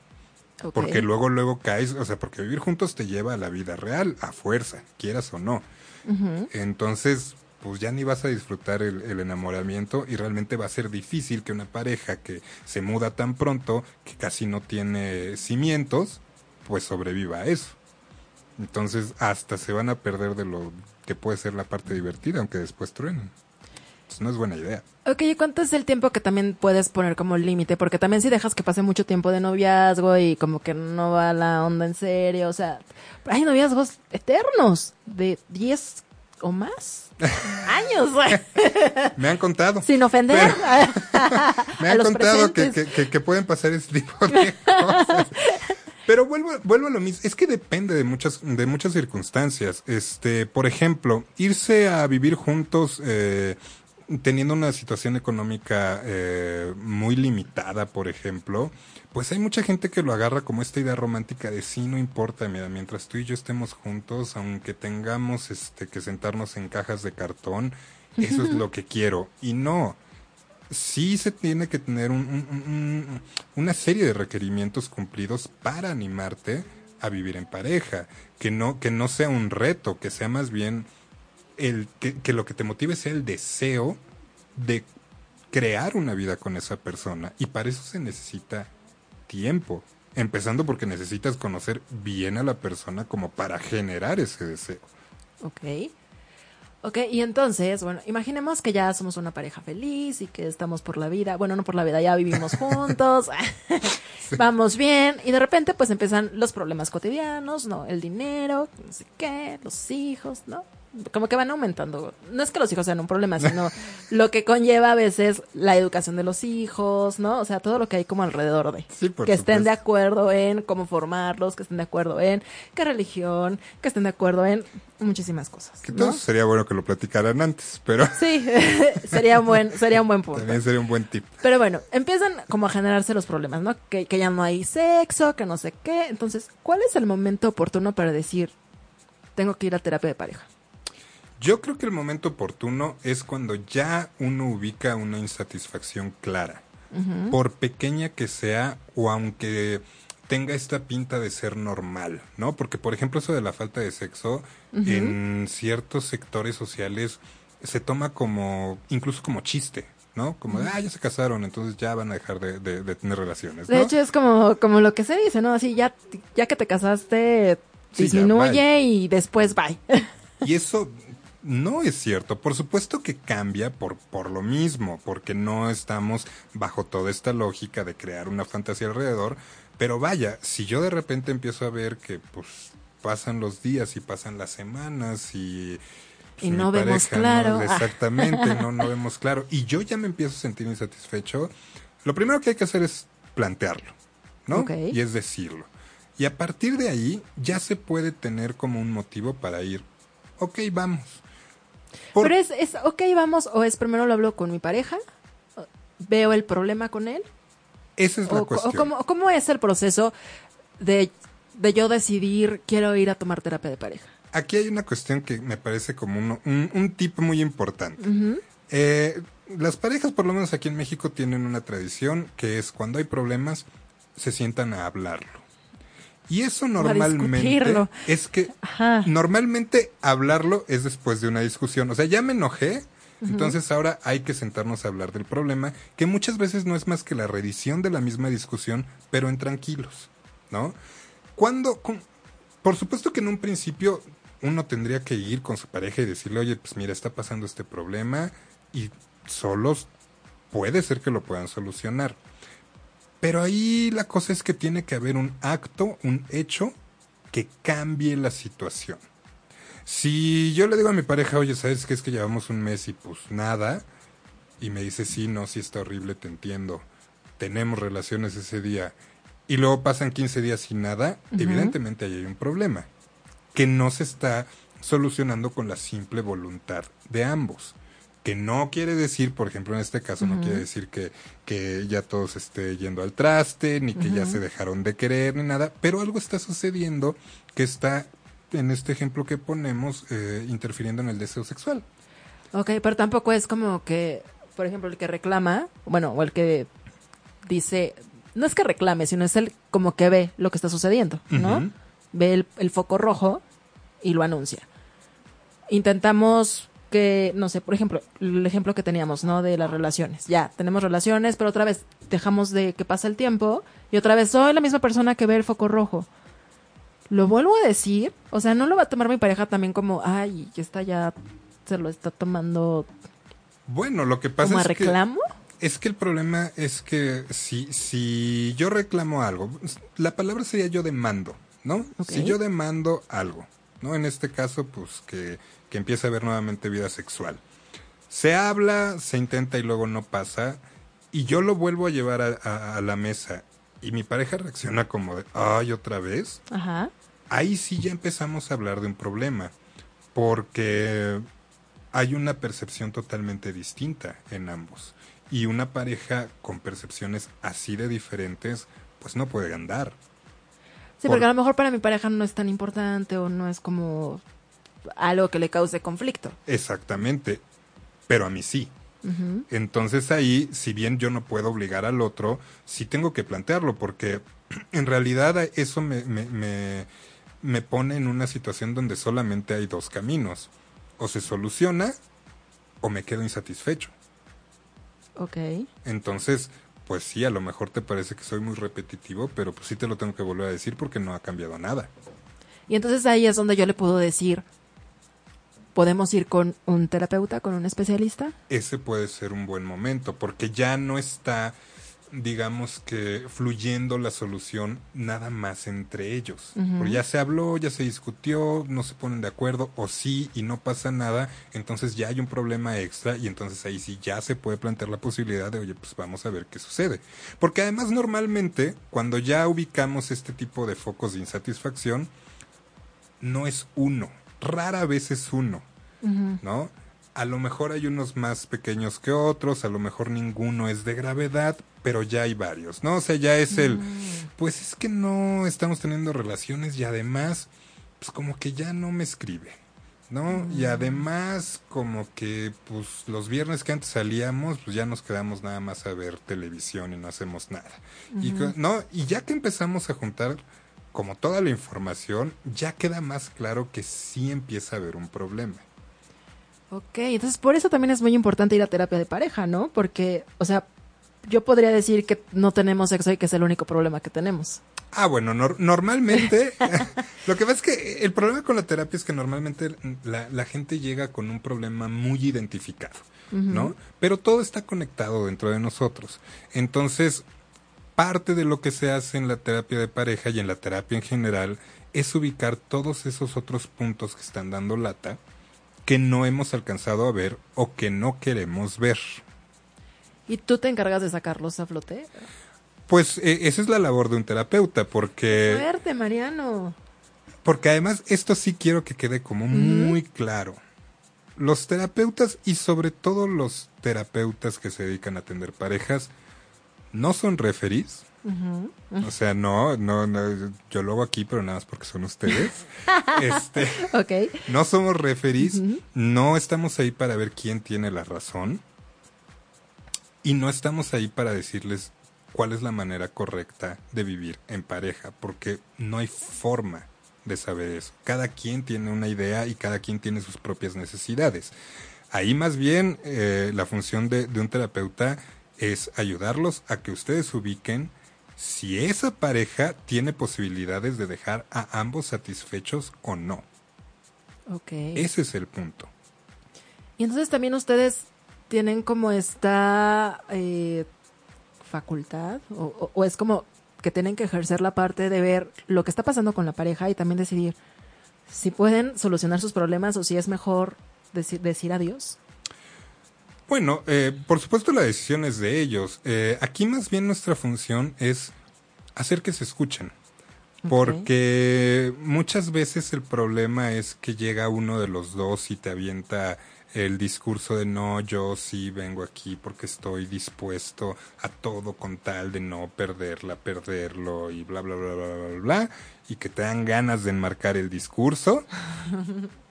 Porque luego, luego caes, o sea, porque vivir juntos te lleva a la vida real, a fuerza, quieras o no. Entonces, pues ya ni vas a disfrutar el, el enamoramiento y realmente va a ser difícil que una pareja que se muda tan pronto, que casi no tiene cimientos, pues sobreviva a eso. Entonces, hasta se van a perder de lo que puede ser la parte divertida, aunque después truenen. Pues no es buena idea. Ok, ¿y cuánto es el tiempo que también puedes poner como límite? Porque también si dejas que pase mucho tiempo de noviazgo y como que no va la onda en serio, o sea, hay noviazgos eternos de 10 o más años. Me han contado. Sin ofender Me han contado que, pueden pasar ese tipo de cosas. Pero vuelvo, vuelvo a lo mismo. Es que depende de muchas, de muchas circunstancias. Este, por ejemplo, irse a vivir juntos, eh, teniendo una situación económica eh, muy limitada, por ejemplo, pues hay mucha gente que lo agarra como esta idea romántica de sí, no importa, mira, mientras tú y yo estemos juntos, aunque tengamos este que sentarnos en cajas de cartón, eso es lo que quiero. Y no, sí se tiene que tener un- un- un- un- una serie de requerimientos cumplidos para animarte a vivir en pareja, que no, que no sea un reto, que sea más bien el que, que lo que te motive sea el deseo de crear una vida con esa persona. Y para eso se necesita tiempo. Empezando porque necesitas conocer bien a la persona como para generar ese deseo. Ok. Ok, y entonces, bueno, imaginemos que ya somos una pareja feliz y que estamos por la vida, bueno, no por la vida, ya vivimos juntos, vamos bien, y de repente pues empiezan los problemas cotidianos, ¿no? El dinero, no sé qué, los hijos, ¿no? Como que van aumentando. No es que los hijos sean un problema, sino lo que conlleva a veces la educación de los hijos, ¿no? O sea, todo lo que hay como alrededor de. Sí, por que estén de acuerdo en cómo formarlos, que estén de acuerdo en qué religión, que estén de acuerdo en muchísimas cosas. Que todo sería bueno que lo platicaran antes, pero Sí, sería un buen, sería un buen punto. también sería un buen tip. Pero bueno, empiezan como a generarse los problemas, ¿no? Que, que ya no hay sexo, que no sé qué. Entonces, ¿cuál es el momento oportuno para decir, tengo que ir a terapia de pareja? Yo creo que el momento oportuno es cuando ya uno ubica una insatisfacción clara, por pequeña que sea o aunque tenga esta pinta de ser normal, ¿no? Porque, por ejemplo, eso de la falta de sexo en ciertos sectores sociales se toma como, incluso como chiste, ¿no? Como, de, ah, ya se casaron, entonces ya van a dejar de, de- de tener relaciones, De hecho, es como, como lo que se dice, ¿no? Así, ya, ya que te casaste, Sí, ya, disminuye y después bye. Y eso no es cierto. Por supuesto que cambia por, por lo mismo, porque no estamos bajo toda esta lógica de crear una fantasía alrededor. Pero vaya, si yo de repente empiezo a ver que pues pasan los días y pasan las semanas y... pues, Y no vemos claro. exactamente, no, no vemos claro. Y yo ya me empiezo a sentir insatisfecho. Lo primero que hay que hacer es plantearlo, ¿no? Y es decirlo. Y a partir de ahí ya se puede tener como un motivo para ir, ok, vamos. Pero es, es, ok, vamos, o es primero lo hablo con mi pareja, o veo el problema con él, Esa es la o, o cuestión. cómo, cómo es el proceso de, de yo decidir, quiero ir a tomar terapia de pareja. Aquí hay una cuestión que me parece como uno- un, un tip muy importante. Eh, las parejas, por lo menos aquí en México, tienen una tradición que es cuando hay problemas, se sientan a hablarlo. Y eso normalmente es que normalmente hablarlo es después de una discusión. O sea, ya me enojé, entonces ahora hay que sentarnos a hablar del problema, que muchas veces no es más que la reedición de la misma discusión, pero en tranquilos, ¿no? Cuando, con- por supuesto que en un principio uno tendría que ir con su pareja y decirle, oye, pues mira, está pasando este problema y solos puede ser que lo puedan solucionar. Pero ahí la cosa es que tiene que haber un acto, un hecho que cambie la situación. Si yo le digo a mi pareja, oye, ¿sabes qué es que llevamos un mes y pues nada? Y me dice, sí, no, sí está horrible, te entiendo. Tenemos relaciones ese día. Y luego pasan 15 días sin nada, evidentemente ahí hay un problema. Que no se está solucionando con la simple voluntad de ambos. Que no quiere decir, por ejemplo, en este caso, no quiere decir que, que ya todos esté yendo al traste, ni que ya se dejaron de querer, ni nada, pero algo está sucediendo que está, en este ejemplo que ponemos, eh, interfiriendo en el deseo sexual. Ok, pero tampoco es como que, por ejemplo, el que reclama, bueno, o el que dice, no es que reclame, sino es el como que ve lo que está sucediendo, ¿no? Ve el, el foco rojo y lo anuncia. Intentamos no sé, por ejemplo, el ejemplo que teníamos, ¿no? De las relaciones. Ya, tenemos relaciones, pero otra vez dejamos de que pase el tiempo y otra vez soy la misma persona que ve el foco rojo. Lo vuelvo a decir, o sea, no lo va a tomar mi pareja también como, ay, ya está ya, se lo está tomando Bueno, lo que pasa ¿Como es reclamo? que es que el problema es que si si yo reclamo algo, la palabra sería yo demando, ¿no? Si yo demando algo, ¿no? En este caso, pues que que empiece a haber nuevamente vida sexual. Se habla, se intenta y luego no pasa y yo lo vuelvo a llevar a, a- a la mesa y mi pareja reacciona como de, ay, otra vez Ajá. ahí sí ya empezamos a hablar de un problema, porque hay una percepción totalmente distinta en ambos. Y una pareja con percepciones así de diferentes, pues no puede andar. Sí, Por- porque a lo mejor para mi pareja no es tan importante o no es como algo que le cause conflicto. Exactamente, pero a mí sí. Entonces ahí, si bien yo no puedo obligar al otro, sí tengo que plantearlo, porque en realidad eso me, me, me, me pone en una situación donde solamente hay dos caminos. O se soluciona o me quedo insatisfecho. Ok. Entonces, pues sí, a lo mejor te parece que soy muy repetitivo, pero pues sí te lo tengo que volver a decir porque no ha cambiado nada. Y entonces ahí es donde yo le puedo decir, ¿podemos ir con un terapeuta, con un especialista? Ese puede ser un buen momento porque ya no está, digamos que, fluyendo la solución nada más entre ellos. Porque ya se habló, ya se discutió, no se ponen de acuerdo, o sí y no pasa nada, entonces ya hay un problema extra y entonces ahí sí ya se puede plantear la posibilidad de, oye, pues vamos a ver qué sucede. Porque además normalmente, cuando ya ubicamos este tipo de focos de insatisfacción, no es uno, rara vez es uno. ¿no? A lo mejor hay unos más pequeños que otros, a lo mejor ninguno es de gravedad, pero ya hay varios, ¿no? O sea, ya es el, pues es que no estamos teniendo relaciones y además, pues como que ya no me escribe, ¿no? Y además, como que, pues los viernes que antes salíamos, pues ya nos quedamos nada más a ver televisión y no hacemos nada. Y, ¿no? y ya que empezamos a juntar como toda la información, ya queda más claro que sí empieza a haber un problema. Ok, entonces por eso también es muy importante ir a terapia de pareja, ¿no? Porque, o sea, yo podría decir que no tenemos sexo y que es el único problema que tenemos. Ah, bueno, nor- normalmente, lo que pasa es que el problema con la terapia es que normalmente la, la gente llega con un problema muy identificado, ¿no? Pero todo está conectado dentro de nosotros. Entonces, parte de lo que se hace en la terapia de pareja y en la terapia en general es ubicar todos esos otros puntos que están dando lata que no hemos alcanzado a ver o que no queremos ver. ¿Y tú te encargas de sacarlos a flote? Pues eh, esa es la labor de un terapeuta, porque... Fuerte, Mariano. Porque además esto sí quiero que quede como muy claro. Los terapeutas y sobre todo los terapeutas que se dedican a atender parejas no son O sea, no, no, no, yo lo hago aquí, pero nada más porque son ustedes. este, no somos referees, no estamos ahí para ver quién tiene la razón y no estamos ahí para decirles cuál es la manera correcta de vivir en pareja, porque no hay forma de saber eso. Cada quien tiene una idea y cada quien tiene sus propias necesidades. Ahí más bien eh, la función de, de un terapeuta es ayudarlos a que ustedes ubiquen si esa pareja tiene posibilidades de dejar a ambos satisfechos o no. Ok. Ese es el punto. Y entonces también ustedes tienen como esta eh, facultad, o, o- o es como que tienen que ejercer la parte de ver lo que está pasando con la pareja y también decidir si pueden solucionar sus problemas o si es mejor decir, decir adiós. Bueno, eh, por supuesto la decisión es de ellos. Eh, aquí más bien nuestra función es hacer que se escuchen. Porque muchas veces el problema es que llega uno de los dos y te avienta el discurso de no, yo sí vengo aquí porque estoy dispuesto a todo con tal de no perderla, perderlo y bla, bla, bla, bla, bla, bla, bla, y que te dan ganas de enmarcar el discurso.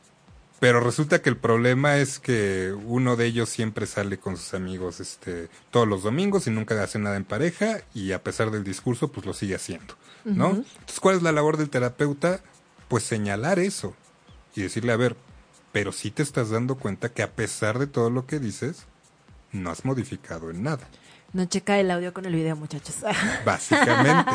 Pero resulta que el problema es que uno de ellos siempre sale con sus amigos este todos los domingos y nunca hace nada en pareja y a pesar del discurso pues lo sigue haciendo, ¿no? Entonces, ¿cuál es la labor del terapeuta? Pues señalar eso y decirle, a ver, pero sí te estás dando cuenta que a pesar de todo lo que dices, no has modificado en nada, No checa el audio con el video, muchachos. básicamente,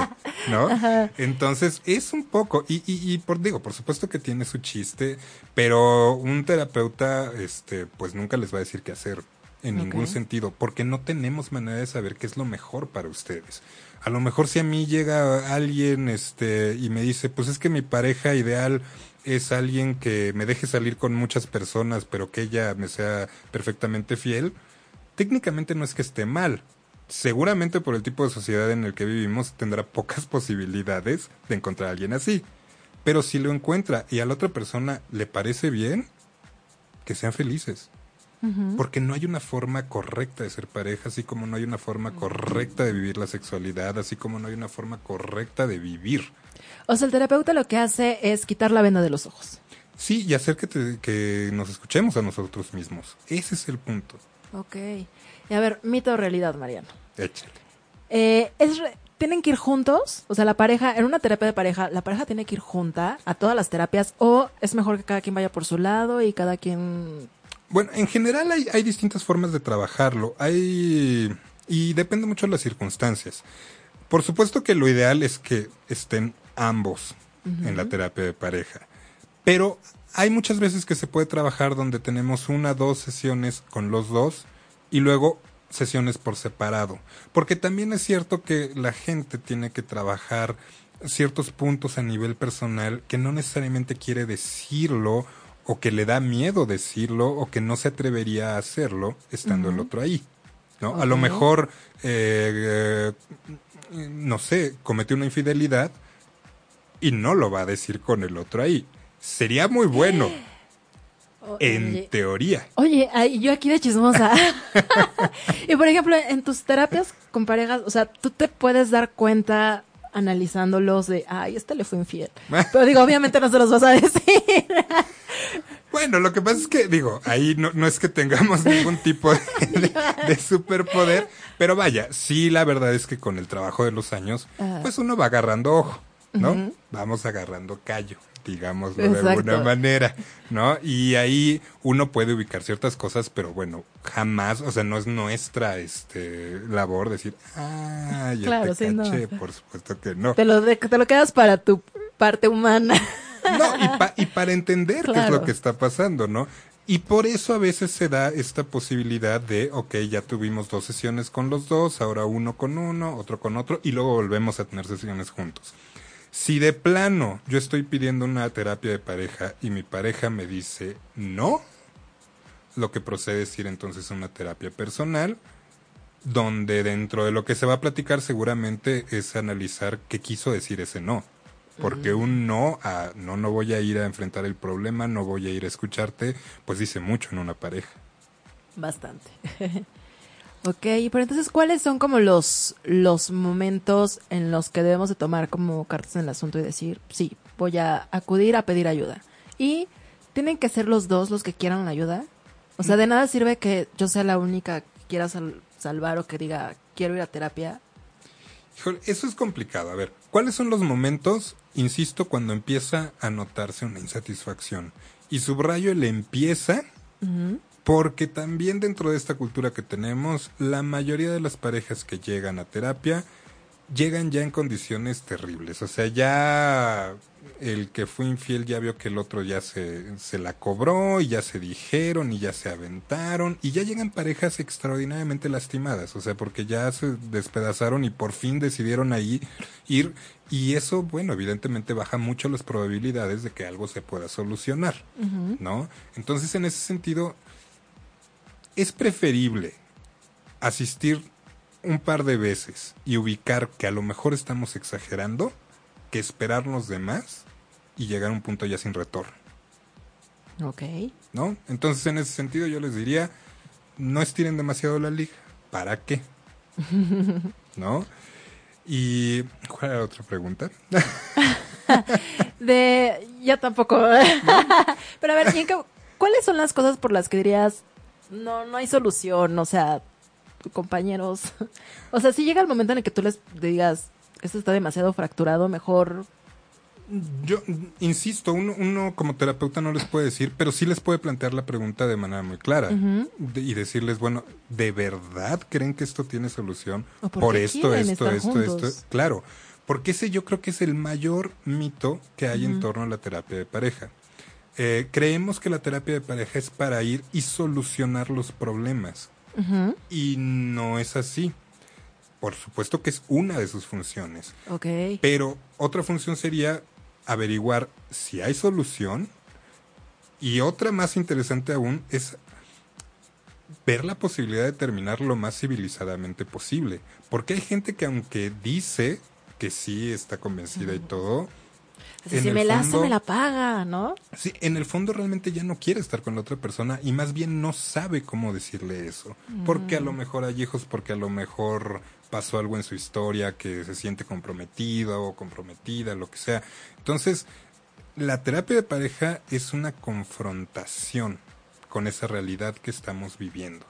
¿no? Ajá. Entonces es un poco, y, y, y por digo, por supuesto que tiene su chiste, pero un terapeuta, este, pues nunca les va a decir qué hacer en ningún sentido, porque no tenemos manera de saber qué es lo mejor para ustedes. A lo mejor si a mí llega alguien, este, y me dice, pues es que mi pareja ideal es alguien que me deje salir con muchas personas, pero que ella me sea perfectamente fiel, técnicamente no es que esté mal. Seguramente por el tipo de sociedad en el que vivimos tendrá pocas posibilidades de encontrar a alguien así. Pero si lo encuentra y a la otra persona le parece bien, que sean felices. Porque no hay una forma correcta de ser pareja, así como no hay una forma correcta de vivir la sexualidad, así como no hay una forma correcta de vivir. O sea, el terapeuta lo que hace es quitar la venda de los ojos. Sí, y hacer que, te- que nos escuchemos a nosotros mismos. Ese es el punto. Ok. Y a ver, mito o realidad, Mariano. Échale. Eh, es re- ¿Tienen que ir juntos? O sea, la pareja, en una terapia de pareja, ¿la pareja tiene que ir junta a todas las terapias? ¿O es mejor que cada quien vaya por su lado y cada quien... Bueno, en general hay, hay distintas formas de trabajarlo. Hay. Y depende mucho de las circunstancias. Por supuesto que lo ideal es que estén ambos en la terapia de pareja. Pero hay muchas veces que se puede trabajar donde tenemos una, dos sesiones con los dos y luego sesiones por separado. Porque también es cierto que la gente tiene que trabajar ciertos puntos a nivel personal que no necesariamente quiere decirlo o que le da miedo decirlo o que no se atrevería a hacerlo estando el otro ahí. ¿no? A lo mejor, eh, eh, no sé, cometió una infidelidad y no lo va a decir con el otro ahí. Sería muy bueno, en teoría. Oye, yo aquí de chismosa. y por ejemplo, en tus terapias con parejas, o sea, tú te puedes dar cuenta analizándolos de, ay, este le fue infiel. Pero digo, obviamente no se los vas a decir. Bueno, lo que pasa es que, digo, ahí no, no es que tengamos ningún tipo de, de- de superpoder, pero vaya, sí, la verdad es que con el trabajo de los años, pues uno va agarrando ojo, ¿no? Vamos agarrando callo, digámoslo de alguna manera, ¿no? Y ahí uno puede ubicar ciertas cosas, pero bueno, jamás, o sea, no es nuestra este labor decir, ah, ya Claro, te sí, no. por supuesto que no. Te lo, de- te lo quedas para tu parte humana. No, y, pa- y para entender qué es lo que está pasando, ¿no? Y por eso a veces se da esta posibilidad de, ok, ya tuvimos dos sesiones con los dos, ahora uno con uno, otro con otro, y luego volvemos a tener sesiones juntos. Si de plano yo estoy pidiendo una terapia de pareja y mi pareja me dice no, lo que procede es ir entonces a una terapia personal, donde dentro de lo que se va a platicar seguramente es analizar qué quiso decir ese no. Porque un no a no, no voy a ir a enfrentar el problema, no voy a ir a escucharte, pues dice mucho en una pareja. Bastante. ok, pero entonces, ¿cuáles son como los, los momentos en los que debemos de tomar como cartas en el asunto y decir, sí, voy a acudir a pedir ayuda? Y tienen que ser los dos los que quieran la ayuda. O sea, de nada sirve que yo sea la única que quiera sal- salvar o que diga, quiero ir a terapia. Híjole, eso es complicado. A ver, ¿cuáles son los momentos, insisto, cuando empieza a notarse una insatisfacción? Y subrayo el empieza porque también dentro de esta cultura que tenemos, la mayoría de las parejas que llegan a terapia llegan ya en condiciones terribles. O sea, ya el que fue infiel ya vio que el otro ya se, se la cobró y ya se dijeron y ya se aventaron y ya llegan parejas extraordinariamente lastimadas. O sea, porque ya se despedazaron y por fin decidieron ahí ir y eso, bueno, evidentemente baja mucho las probabilidades de que algo se pueda solucionar. ¿no? Entonces, en ese sentido, es preferible asistir un par de veces y ubicar que a lo mejor estamos exagerando que esperarnos de más y llegar a un punto ya sin retorno, Ok. ¿no? Entonces, en ese sentido, yo les diría, no estiren demasiado la liga. ¿Para qué? ¿No? Y, ¿cuál era la otra pregunta? De, ya tampoco. Pero a ver, ¿y en qué- ¿cuáles son las cosas por las que dirías, no, no hay solución? O sea, compañeros. O sea, si llega el momento en el que tú les digas, esto está demasiado fracturado, mejor. Yo insisto, uno, uno como terapeuta no les puede decir, pero sí les puede plantear la pregunta de manera muy clara. De- y decirles, bueno, ¿de verdad creen que esto tiene solución? ¿O por esto, esto, esto, juntos? esto. Claro, porque ese yo creo que es el mayor mito que hay en torno a la terapia de pareja. Eh, creemos que la terapia de pareja es para ir y solucionar los problemas. Y no es así. Por supuesto que es una de sus funciones. Pero otra función sería averiguar si hay solución. Y otra más interesante aún es ver la posibilidad de terminar lo más civilizadamente posible. Porque hay gente que aunque dice que sí está convencida y todo, Si me la hace, me la paga, ¿no? Sí, en el fondo realmente ya no quiere estar con la otra persona y más bien no sabe cómo decirle eso. Porque a lo mejor hay hijos, porque a lo mejor pasó algo en su historia que se siente comprometido o comprometida, lo que sea. Entonces, la terapia de pareja es una confrontación con esa realidad que estamos viviendo.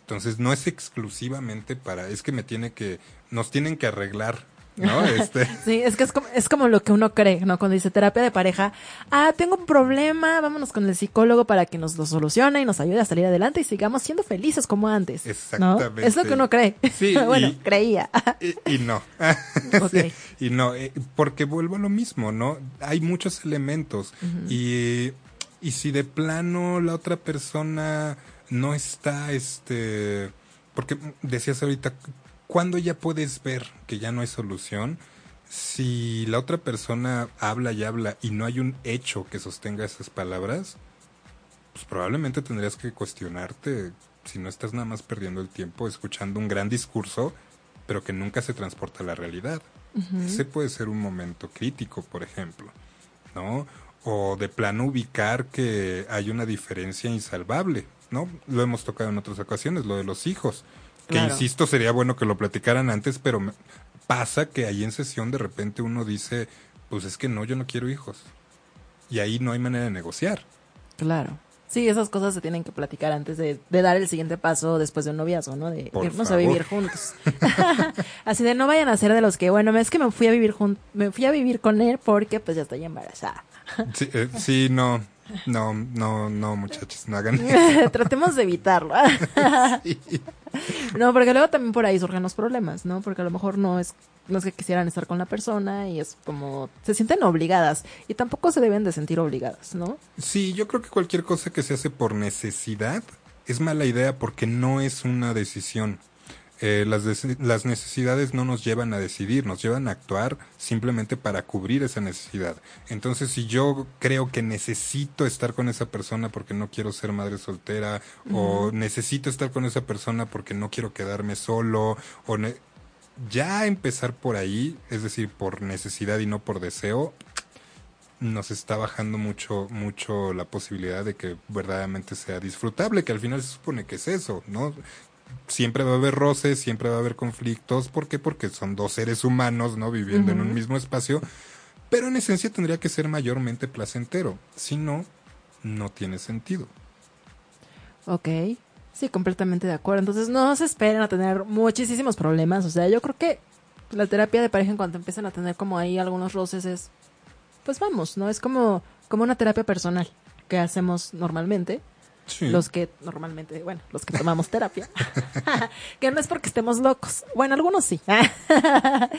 Entonces no es exclusivamente para, es que me tiene que, nos tienen que arreglar, ¿no? Este, Sí, es que es como, es como lo que uno cree, ¿no? Cuando dice terapia de pareja, ah, tengo un problema, vámonos con el psicólogo para que nos lo solucione y nos ayude a salir adelante y sigamos siendo felices como antes. ¿no? Exactamente. Es lo que uno cree. Sí, bueno, y- creía. y, y no. Ok. Sí, y no, eh, porque vuelvo a lo mismo, ¿no? Hay muchos elementos y, y si de plano la otra persona no está, este, porque decías ahorita, ¿cuándo ya puedes ver que ya no hay solución? Si la otra persona habla y habla y no hay un hecho que sostenga esas palabras, pues probablemente tendrías que cuestionarte si no estás nada más perdiendo el tiempo escuchando un gran discurso, pero que nunca se transporta a la realidad. Ese puede ser un momento crítico, por ejemplo, ¿no? O de plano ubicar que hay una diferencia insalvable, ¿no? Lo hemos tocado en otras ocasiones, lo de los hijos. Que Claro. insisto, sería bueno que lo platicaran antes, pero me- pasa que ahí en sesión de repente uno dice, pues es que no, yo no quiero hijos. Y ahí no hay manera de negociar. Claro. Sí, esas cosas se tienen que platicar antes de, de dar el siguiente paso después de un noviazgo, ¿no? De Por irnos favor. a vivir juntos. Así de no vayan a ser de los que, bueno, es que me fui a vivir jun me fui a vivir con él porque pues ya estoy embarazada. Sí, eh, sí, no, no, no, no, muchachos, no hagan Tratemos de evitarlo. No, porque luego también por ahí surgen los problemas, ¿no? Porque a lo mejor no es no es que quisieran estar con la persona y es como se sienten obligadas y tampoco se deben de sentir obligadas, ¿no? Sí, yo creo que cualquier cosa que se hace por necesidad es mala idea porque no es una decisión. Eh, las, las necesidades no nos llevan a decidir, nos llevan a actuar simplemente para cubrir esa necesidad. Entonces, si yo creo que necesito estar con esa persona porque no quiero ser madre soltera, o necesito estar con esa persona porque no quiero quedarme solo, o ne- ya empezar por ahí, es decir, por necesidad y no por deseo, nos está bajando mucho, mucho la posibilidad de que verdaderamente sea disfrutable, que al final se supone que es eso, ¿no? Siempre va a haber roces, siempre va a haber conflictos, ¿por qué? Porque son dos seres humanos, ¿no? Viviendo en un mismo espacio, pero en esencia tendría que ser mayormente placentero, si no, no tiene sentido. Ok. Sí, completamente de acuerdo. Entonces no se esperen a tener muchísimos problemas. O sea, yo creo que la terapia de pareja en cuanto empiezan a tener como ahí algunos roces es, pues vamos, ¿no? Es como, como una terapia personal que hacemos normalmente. Sí. Los que normalmente, bueno, los que tomamos terapia. que no es porque estemos locos. Bueno, algunos sí.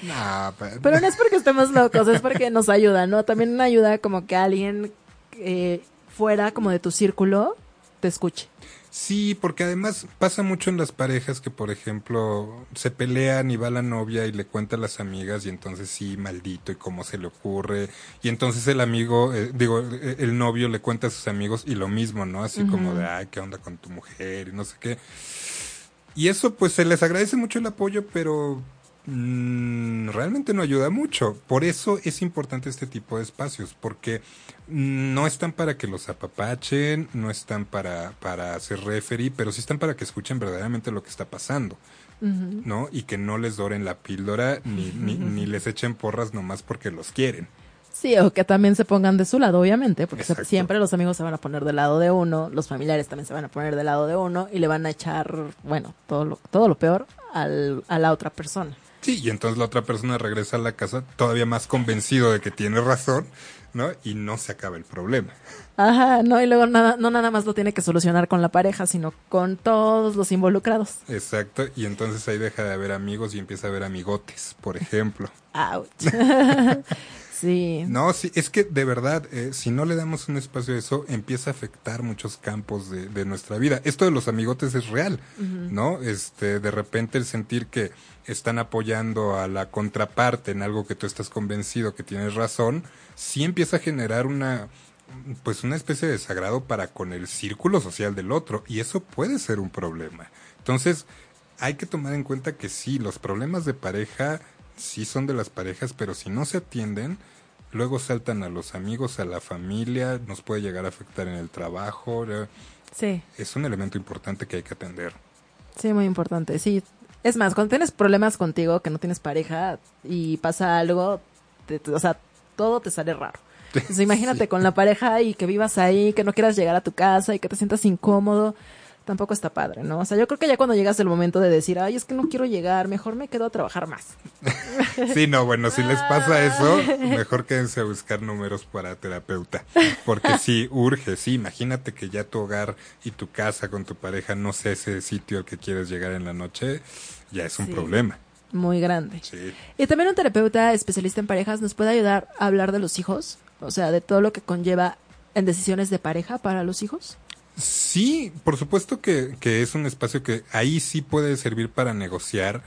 Nah, pe- Pero no es porque estemos locos, es porque nos ayuda, ¿no? También ayuda como que alguien eh, fuera como de tu círculo te escuche. Sí, porque además pasa mucho en las parejas que, por ejemplo, se pelean y va la novia y le cuenta a las amigas y entonces sí, maldito y cómo se le ocurre. Y entonces el amigo, eh, digo, eh, el novio le cuenta a sus amigos y lo mismo, ¿no? Así como de, ay, ¿qué onda con tu mujer? Y no sé qué. Y eso pues se les agradece mucho el apoyo, pero mm, realmente no ayuda mucho. Por eso es importante este tipo de espacios, porque no están para que los apapachen, no están para, para hacer referee, pero sí están para que escuchen verdaderamente lo que está pasando. ¿no? Y que no les doren la píldora ni, ni, ni les echen porras nomás porque los quieren. Sí, o que también se pongan de su lado, obviamente, porque Exacto. siempre los amigos se van a poner del lado de uno, los familiares también se van a poner del lado de uno y le van a echar, bueno, todo lo, todo lo peor al, a la otra persona. Sí, y entonces la otra persona regresa a la casa todavía más convencido de que tiene razón, ¿no? Y no se acaba el problema. Ajá, no, y luego nada, no nada más lo tiene que solucionar con la pareja, sino con todos los involucrados. Exacto, y entonces ahí deja de haber amigos y empieza a haber amigotes, por ejemplo. Ouch. sí. No, sí, es que de verdad, eh, si no le damos un espacio a eso, empieza a afectar muchos campos de, de nuestra vida. Esto de los amigotes es real. ¿no? Este, de repente el sentir que están apoyando a la contraparte en algo que tú estás convencido que tienes razón, sí empieza a generar una, pues una especie de desagrado para con el círculo social del otro, y eso puede ser un problema. Entonces, hay que tomar en cuenta que sí, los problemas de pareja sí son de las parejas, pero si no se atienden, luego saltan a los amigos, a la familia, nos puede llegar a afectar en el trabajo. Sí, Es un elemento importante que hay que atender. sí, muy importante. Sí, es más, cuando tienes problemas contigo, que no tienes pareja y pasa algo, te- te- o sea, todo te sale raro. Entonces, imagínate con la pareja y que vivas ahí, que no quieras llegar a tu casa y que te sientas incómodo. Tampoco está padre, ¿no? O sea, yo creo que ya cuando llegas el momento de decir, ay, es que no quiero llegar, mejor me quedo a trabajar más. Sí, no, bueno, si les pasa eso, mejor quédense a buscar números para terapeuta. Porque sí, urge, sí, imagínate que ya tu hogar y tu casa con tu pareja no sea ese sitio al que quieres llegar en la noche, ya es un Sí. problema. Muy grande. Sí. Y también un terapeuta especialista en parejas nos puede ayudar a hablar de los hijos, o sea, de todo lo que conlleva en decisiones de pareja para los hijos. Sí, por supuesto que, que es un espacio que ahí sí puede servir para negociar,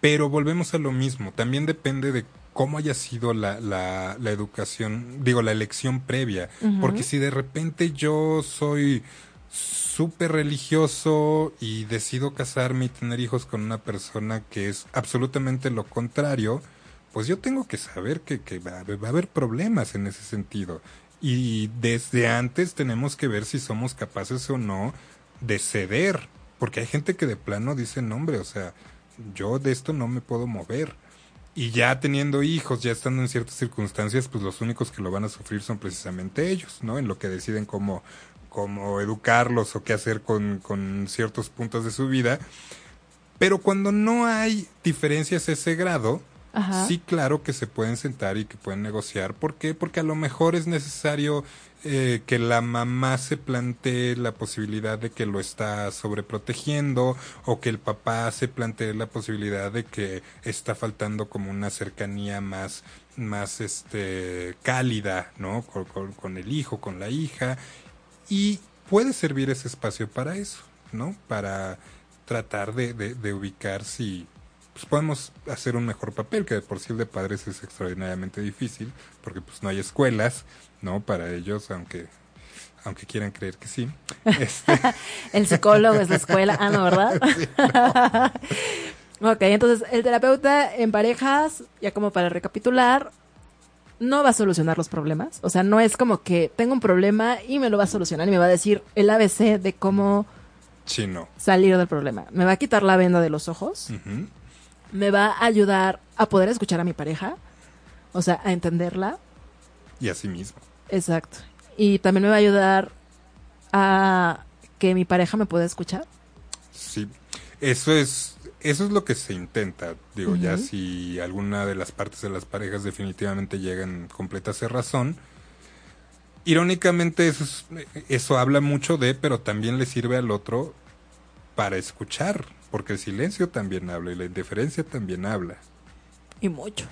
pero volvemos a lo mismo. También depende de cómo haya sido la, la, la educación, digo, la elección previa. Porque si de repente yo soy súper religioso y decido casarme y tener hijos con una persona que es absolutamente lo contrario, pues yo tengo que saber que, que va a haber problemas en ese sentido. Y desde antes tenemos que ver si somos capaces o no de ceder. Porque hay gente que de plano dice, no hombre, o sea, yo de esto no me puedo mover. Y ya teniendo hijos, ya estando en ciertas circunstancias, pues los únicos que lo van a sufrir son precisamente ellos, ¿no? En lo que deciden cómo, cómo educarlos o qué hacer con, con ciertos puntos de su vida. Pero cuando no hay diferencias ese grado, Sí, claro que se pueden sentar y que pueden negociar. ¿Por qué? Porque a lo mejor es necesario eh, que la mamá se plantee la posibilidad de que lo está sobreprotegiendo o que el papá se plantee la posibilidad de que está faltando como una cercanía más más este cálida no con, con- con el hijo con la hija y puede servir ese espacio para eso no para tratar de, de- de ubicar si pues, podemos hacer un mejor papel que de por sí el de padres es extraordinariamente difícil porque pues no hay escuelas no para ellos aunque aunque quieran creer que sí Este, El psicólogo es la escuela. Ah, no, ¿verdad? ok, entonces el terapeuta en parejas, ya como para recapitular, no va a solucionar los problemas. O sea, no es como que tengo un problema y me lo va a solucionar y me va a decir el ABC de cómo sí no salir del problema. Me va a quitar la venda de los ojos, Ujú. Me va a ayudar a poder escuchar a mi pareja, o sea, a entenderla. y así mismo Exacto. Y también me va a ayudar a que mi pareja me pueda escuchar. Sí, eso es, eso es lo que se intenta. Digo, ya si alguna de las partes de las parejas definitivamente llegan completa cerrazón. Irónicamente, eso, es- eso habla mucho de, pero también le sirve al otro para escuchar, porque el silencio también habla y la indiferencia también habla. Y mucho.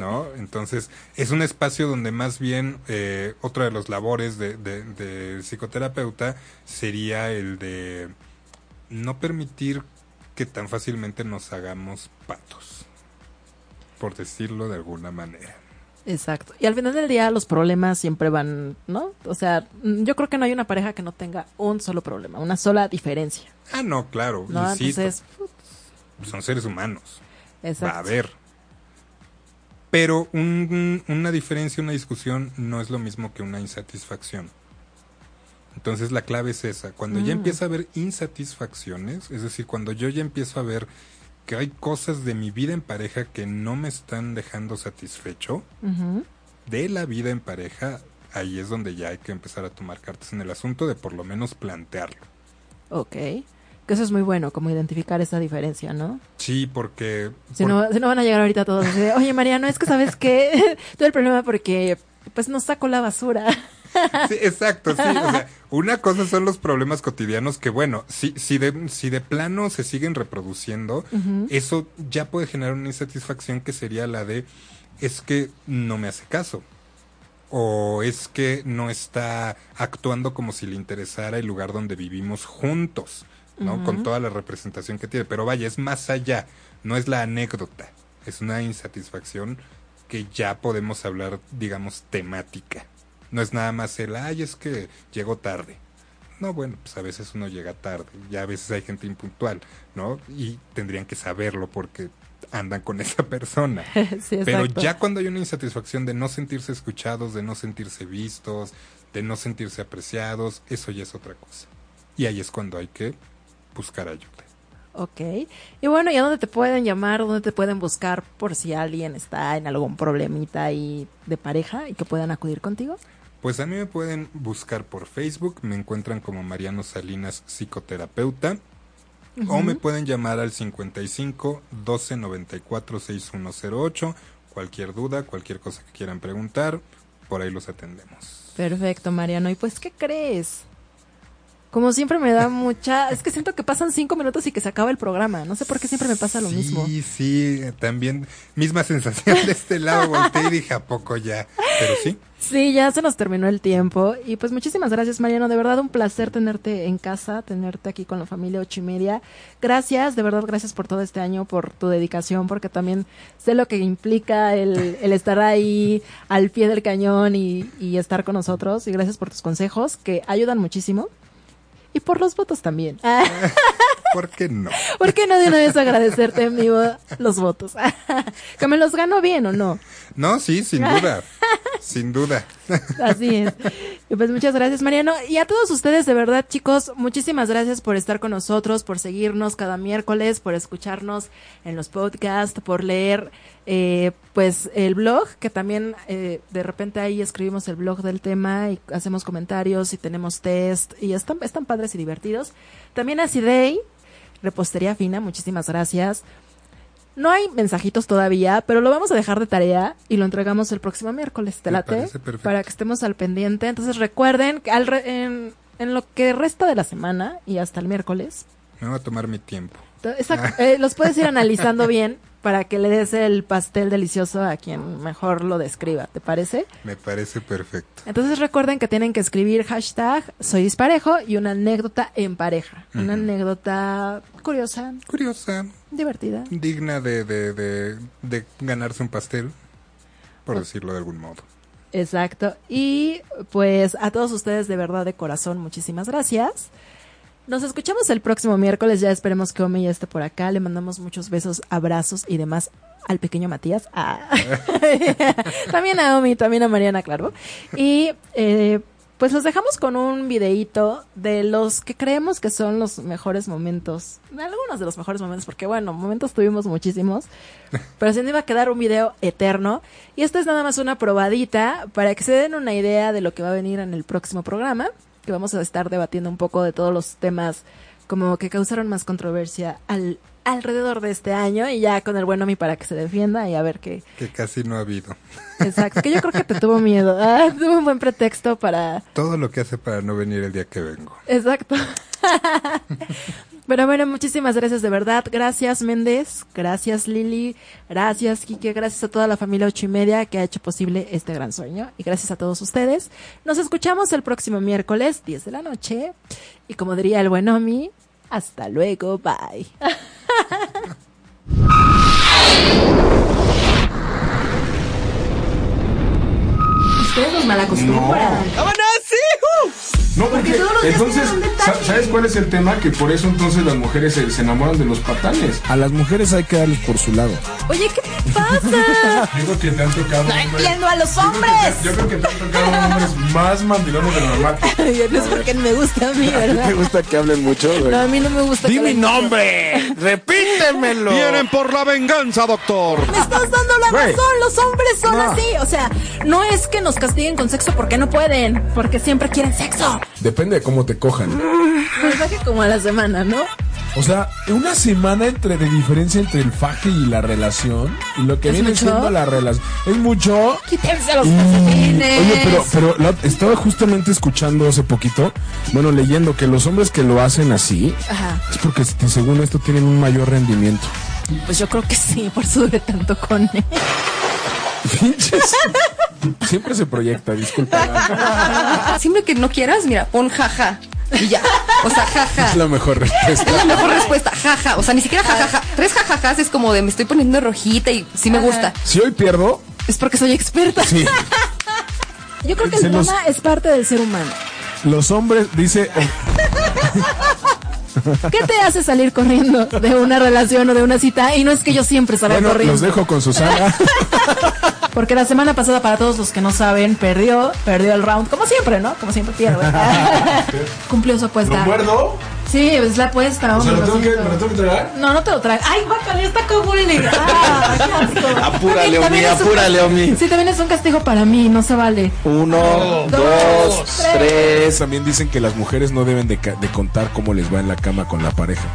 ¿no? Entonces, es un espacio donde más bien eh, otra de los labores de, de- del psicoterapeuta sería el de no permitir que tan fácilmente nos hagamos patos, por decirlo de alguna manera. Exacto. Y al final del día los problemas siempre van, ¿no? O sea, mm, yo creo que no hay una pareja que no tenga un solo problema, una sola diferencia. Ah, no, claro, ¿No? Entonces, son seres humanos. Exacto. Va a haber. Pero un- una diferencia, una discusión no es lo mismo que una insatisfacción. Entonces la clave es esa. Cuando ya Mm. empieza a haber insatisfacciones, es decir, cuando yo ya empiezo a ver que hay cosas de mi vida en pareja que no me están dejando satisfecho, de la vida en pareja, ahí es donde ya hay que empezar a tomar cartas en el asunto de por lo menos plantearlo. Ok. Que eso es muy bueno, como identificar esa diferencia, ¿no? Sí, porque... Si, por- no, si no van a llegar ahorita todos oye Mariano, es que sabes que todo el problema porque pues no saco la basura. Sí, exacto, sí. O sea, una cosa son los problemas cotidianos que, bueno, si, si, de, si de plano se siguen reproduciendo, eso ya puede generar una insatisfacción que sería la de, es que no me hace caso. O es que no está actuando como si le interesara el lugar donde vivimos juntos, ¿no? Con toda la representación que tiene. Pero vaya, es más allá, no es la anécdota, es una insatisfacción que ya podemos hablar, digamos, temática. No es nada más el, ay, es que llegó tarde. No, bueno, pues a veces uno llega tarde, ya a veces hay gente impuntual, ¿no? Y tendrían que saberlo porque andan con esa persona. Sí, Pero ya cuando hay una insatisfacción de no sentirse escuchados, de no sentirse vistos, de no sentirse apreciados, eso ya es otra cosa. Y ahí es cuando hay que buscar ayuda. Ok. Y bueno, ¿y a dónde te pueden llamar? ¿Dónde te pueden buscar por si alguien está en algún problemita ahí de pareja y que puedan acudir contigo? Pues a mí me pueden buscar por Facebook, me encuentran como Mariano Salinas Psicoterapeuta. O me pueden llamar al 55 12 94 6108. Cualquier duda, cualquier cosa que quieran preguntar, por ahí los atendemos. Perfecto, Mariano. ¿Y pues qué crees? Como siempre me da mucha... Es que siento que pasan cinco minutos y que se acaba el programa. No sé por qué siempre me pasa lo sí, mismo. Sí, sí, también misma sensación de este lado. Volteé y dije, ¿a poco ya? Pero sí. Sí, ya se nos terminó el tiempo. Y pues muchísimas gracias, Mariano. De verdad, un placer tenerte en casa, tenerte aquí con la familia ocho y media. Gracias, de verdad, gracias por todo este año, por tu dedicación, porque también sé lo que implica el, el estar ahí al pie del cañón y, y estar con nosotros. Y gracias por tus consejos, que ayudan muchísimo. Y por los votos también. ¿Por qué no? ¿Por qué no de una vez agradecerte en vivo los votos? ¿Que me los gano bien o no? No, sí, sin duda. sin duda. Así es. Pues muchas gracias, Mariano. Y a todos ustedes, de verdad, chicos, muchísimas gracias por estar con nosotros, por seguirnos cada miércoles, por escucharnos en los podcasts, por leer, eh, pues, el blog, que también eh, de repente ahí escribimos el blog del tema y hacemos comentarios y tenemos test y están, están padres y divertidos. También a Sidey, Repostería Fina, muchísimas gracias. No hay mensajitos todavía, pero lo vamos a dejar de tarea y lo entregamos el próximo miércoles. ¿Te late? Para que estemos al pendiente. Entonces recuerden que al re- en, en lo que resta de la semana y hasta el miércoles, Me voy a tomar mi tiempo. esa- eh, los puedes ir analizando bien para que le des el pastel delicioso a quien mejor lo describa. ¿Te parece? Me parece perfecto. Entonces recuerden que tienen que escribir hashtag soy disparejo y una anécdota en pareja. Una anécdota curiosa, Curiosa, divertida. digna de, de, de, de ganarse un pastel, por Oh. decirlo de algún modo. Exacto. Y pues a todos ustedes de verdad de corazón, muchísimas gracias. Nos escuchamos el próximo miércoles, ya esperemos que Ome ya esté por acá. Le mandamos muchos besos, abrazos y demás al pequeño Matías. Ah. también a Omi, también a Mariana, claro. Y eh, pues los dejamos con un videíto de los que creemos que son los mejores momentos. Algunos de los mejores momentos, porque bueno, momentos tuvimos muchísimos. Pero se nos iba a quedar un video eterno. Y esta es nada más una probadita para que se den una idea de lo que va a venir en el próximo programa. Que vamos a estar debatiendo un poco de todos los temas como que causaron más controversia al, alrededor de este año. Y ya con el buen Omi para que se defienda y a ver qué. Que casi no ha habido. Exacto, que yo creo que te tuvo miedo. Ah, tuvo un buen pretexto para. Todo lo que hace para no venir el día que vengo. Exacto. Pero bueno, muchísimas gracias de verdad. Gracias Méndez, gracias Lili, gracias Kike, gracias a toda la familia ocho y media que ha hecho posible este gran sueño. Y gracias a todos ustedes. Nos escuchamos el próximo miércoles, 10 de la noche. Y como diría el buen Omi, hasta luego, bye. Ustedes nos malacostumbran. No, porque todos los días entonces, tienen un detalle. sa- ¿sabes cuál es el tema? Que por eso entonces las mujeres se, se enamoran de los patanes. A las mujeres hay que darles por su lado. Oye, ¿qué te pasa? Digo que te han tocado No hombres- entiendo a los Yo creo que hombres. Yo creo que te han tocado hombres más mandilones de lo normal. no es porque me gusta a mí, ¿verdad? ¿Te gusta que hablen mucho? güey? No, a mí no me gusta. ¡Di que mi hablen mucho. nombre! ¡Repítemelo! Vienen por la venganza, doctor. Me estás dando la Güey. razón, los hombres son No. así. O sea, no es que nos castiguen con sexo porque no pueden, porque siempre quieren sexo. Depende de cómo te cojan. Pues baje como a la semana, ¿no? O sea, una semana entre de diferencia entre el faje y la relación y lo que ¿Es viene mucho? siendo la relación es mucho. Quítense los Y- calcetines. Oye, pero, pero la- estaba justamente escuchando hace poquito, bueno, leyendo que los hombres que lo hacen así Ajá. es porque este, según esto tienen un mayor rendimiento. Pues yo creo que sí, por eso duré tanto con él. Pinches. Siempre se proyecta, disculpa. Siempre que no quieras, mira, pon jaja. Y ya. O sea, jaja. Es la mejor Es respuesta. la mejor respuesta, jaja. O sea, ni siquiera jajaja. Tres jajajas es como de me estoy poniendo rojita y sí me gusta. Si hoy pierdo, Es porque soy experta. sí. Yo creo que el los- drama es parte del ser humano. Los hombres, dice. ¿Qué te hace salir corriendo de una relación o de una cita? Y no es que yo siempre salga Bueno, corriendo. los dejo con Susana. Porque la semana pasada, para todos los que no saben, perdió, perdió el round, como siempre, ¿no? Como siempre pierde. Cumplió su apuesta. ¿Lo muerdo? Sí, es la apuesta. O sea, hombre, ¿lo tengo que, Rosito. ¿me lo tengo que tragar? No, no te lo traes. Ay, guácale, está como bullying. Ah, qué asco. Apúrale, Omi, apúrale, Omi. Sí, también es un castigo para mí, no se vale. Uno, Dos, dos, tres. tres. También dicen que las mujeres no deben de contar cómo les va en la cama con la pareja.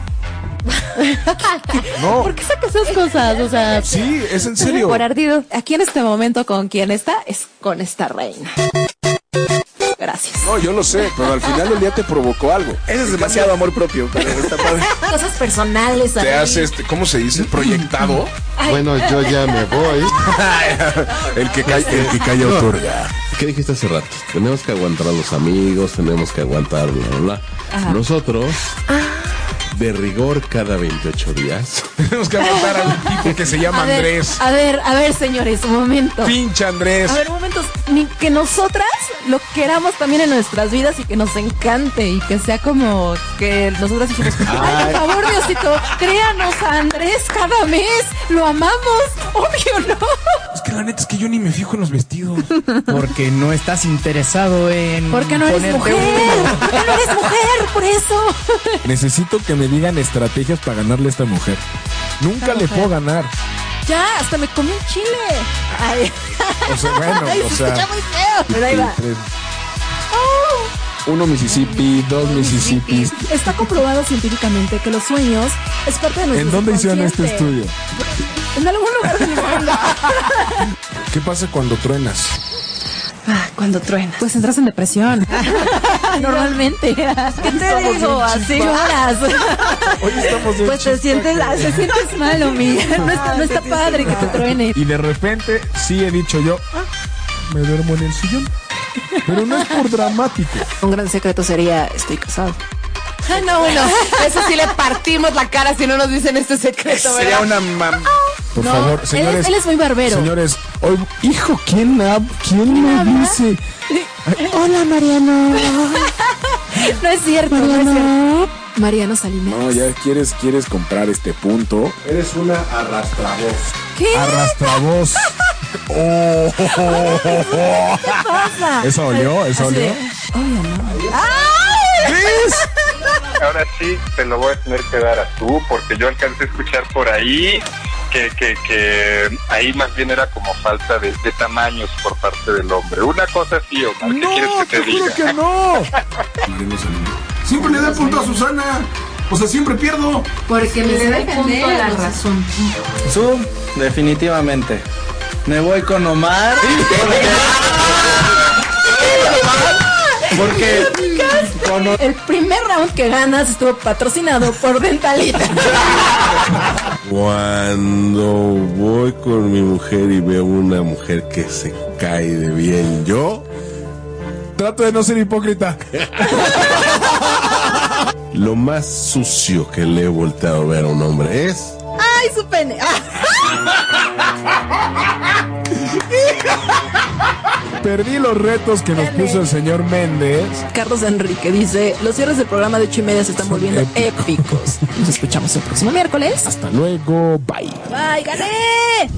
No. ¿Por qué sacas esas cosas? O sea, Sí, es en serio. Por ardido. Aquí en este momento con quien está es con esta reina. Gracias. No, yo lo sé, pero al final del día te provocó algo. Ese es demasiado amor propio, pero está padre. Cosas personales. Te haces, este, ¿cómo se dice? Proyectado. Bueno, yo ya me voy. el que calla, el que calla No. otorga. ¿Qué dijiste hace rato? Tenemos que aguantar a los amigos, tenemos que aguantar, bla, bla, bla. Ajá. Nosotros, de rigor cada 28 días. Tenemos que aguantar al tipo que se llama A ver, Andrés. A ver, a ver, señores, un momento. Pinche Andrés. A ver, momentos. Ni que nosotras lo queramos también en nuestras vidas y que nos encante y que sea como que nosotras dijimos, ay, por favor, Diosito, créanos a Andrés cada mes, lo amamos, obvio, ¿no? Es que la neta es que yo ni me fijo en los vestidos. Porque no estás interesado en. Porque no eres mujer, porque no eres mujer, por eso. Necesito que me digan estrategias para ganarle a esta mujer. Nunca le puedo ganar. Ya, hasta me comí un chile. Ay, O sea, bueno, Ay, o se sea. escucha muy feo, pero ahí va. Tres. Uno Mississippi, dos Mississippi. Está comprobado científicamente que los sueños es parte de nuestro ¿En dónde hicieron este estudio? En algún lugar del mundo. ¿Qué pasa cuando truenas? Ah, cuando truenas. Pues entras en depresión. Normalmente. ¿Qué te digo? Así lloras. Hoy estamos Pues te sientes, ah, te sientes mal, Omi. No está, no está padre que te truene. Y de repente sí he dicho yo, ah, me duermo en el sillón. Pero no es por dramático. Un gran secreto sería, estoy casado. Ah, no, bueno, eso sí le partimos la cara si no nos dicen este secreto, Sería una mam- Por No, favor, señores. es- él es muy barbero. Señores, hoy, hijo, ¿quién, hab- quién me dice? Hola, Mariano. No es cierto, no es cierto. Mariano Salinas. No, ya quieres, quieres comprar este punto. Eres una arrastravoz. ¿Qué? Arrastravoz. Oh. pasa? ¿Eso olió? ¿Eso Así de, olió? Oye, no. Ahora sí te lo voy a tener que dar a tú, porque yo alcancé a escuchar por ahí que, que, que ahí más bien era como falta de, de tamaños por parte del hombre. Una cosa sí, Omar, ¿qué quieres que te, te diga? que no. Siempre le da punto a Susana. O sea, siempre pierdo. Porque me Le da punto la razón. Su, definitivamente. Me voy con Omar. Porque El primer round que ganas estuvo patrocinado por Dentalita. Cuando voy con mi mujer y veo una mujer que se cae de bien, yo Trato de no ser hipócrita. lo más sucio que le he volteado a ver a un hombre es ¡Ay, su pene! Perdí los retos que nos puso el señor Méndez. Carlos Enrique dice: Los cierres del programa de 8 y media se están volviendo épicos. épicos. Nos escuchamos el próximo miércoles. Hasta luego. Bye. Bye, gané.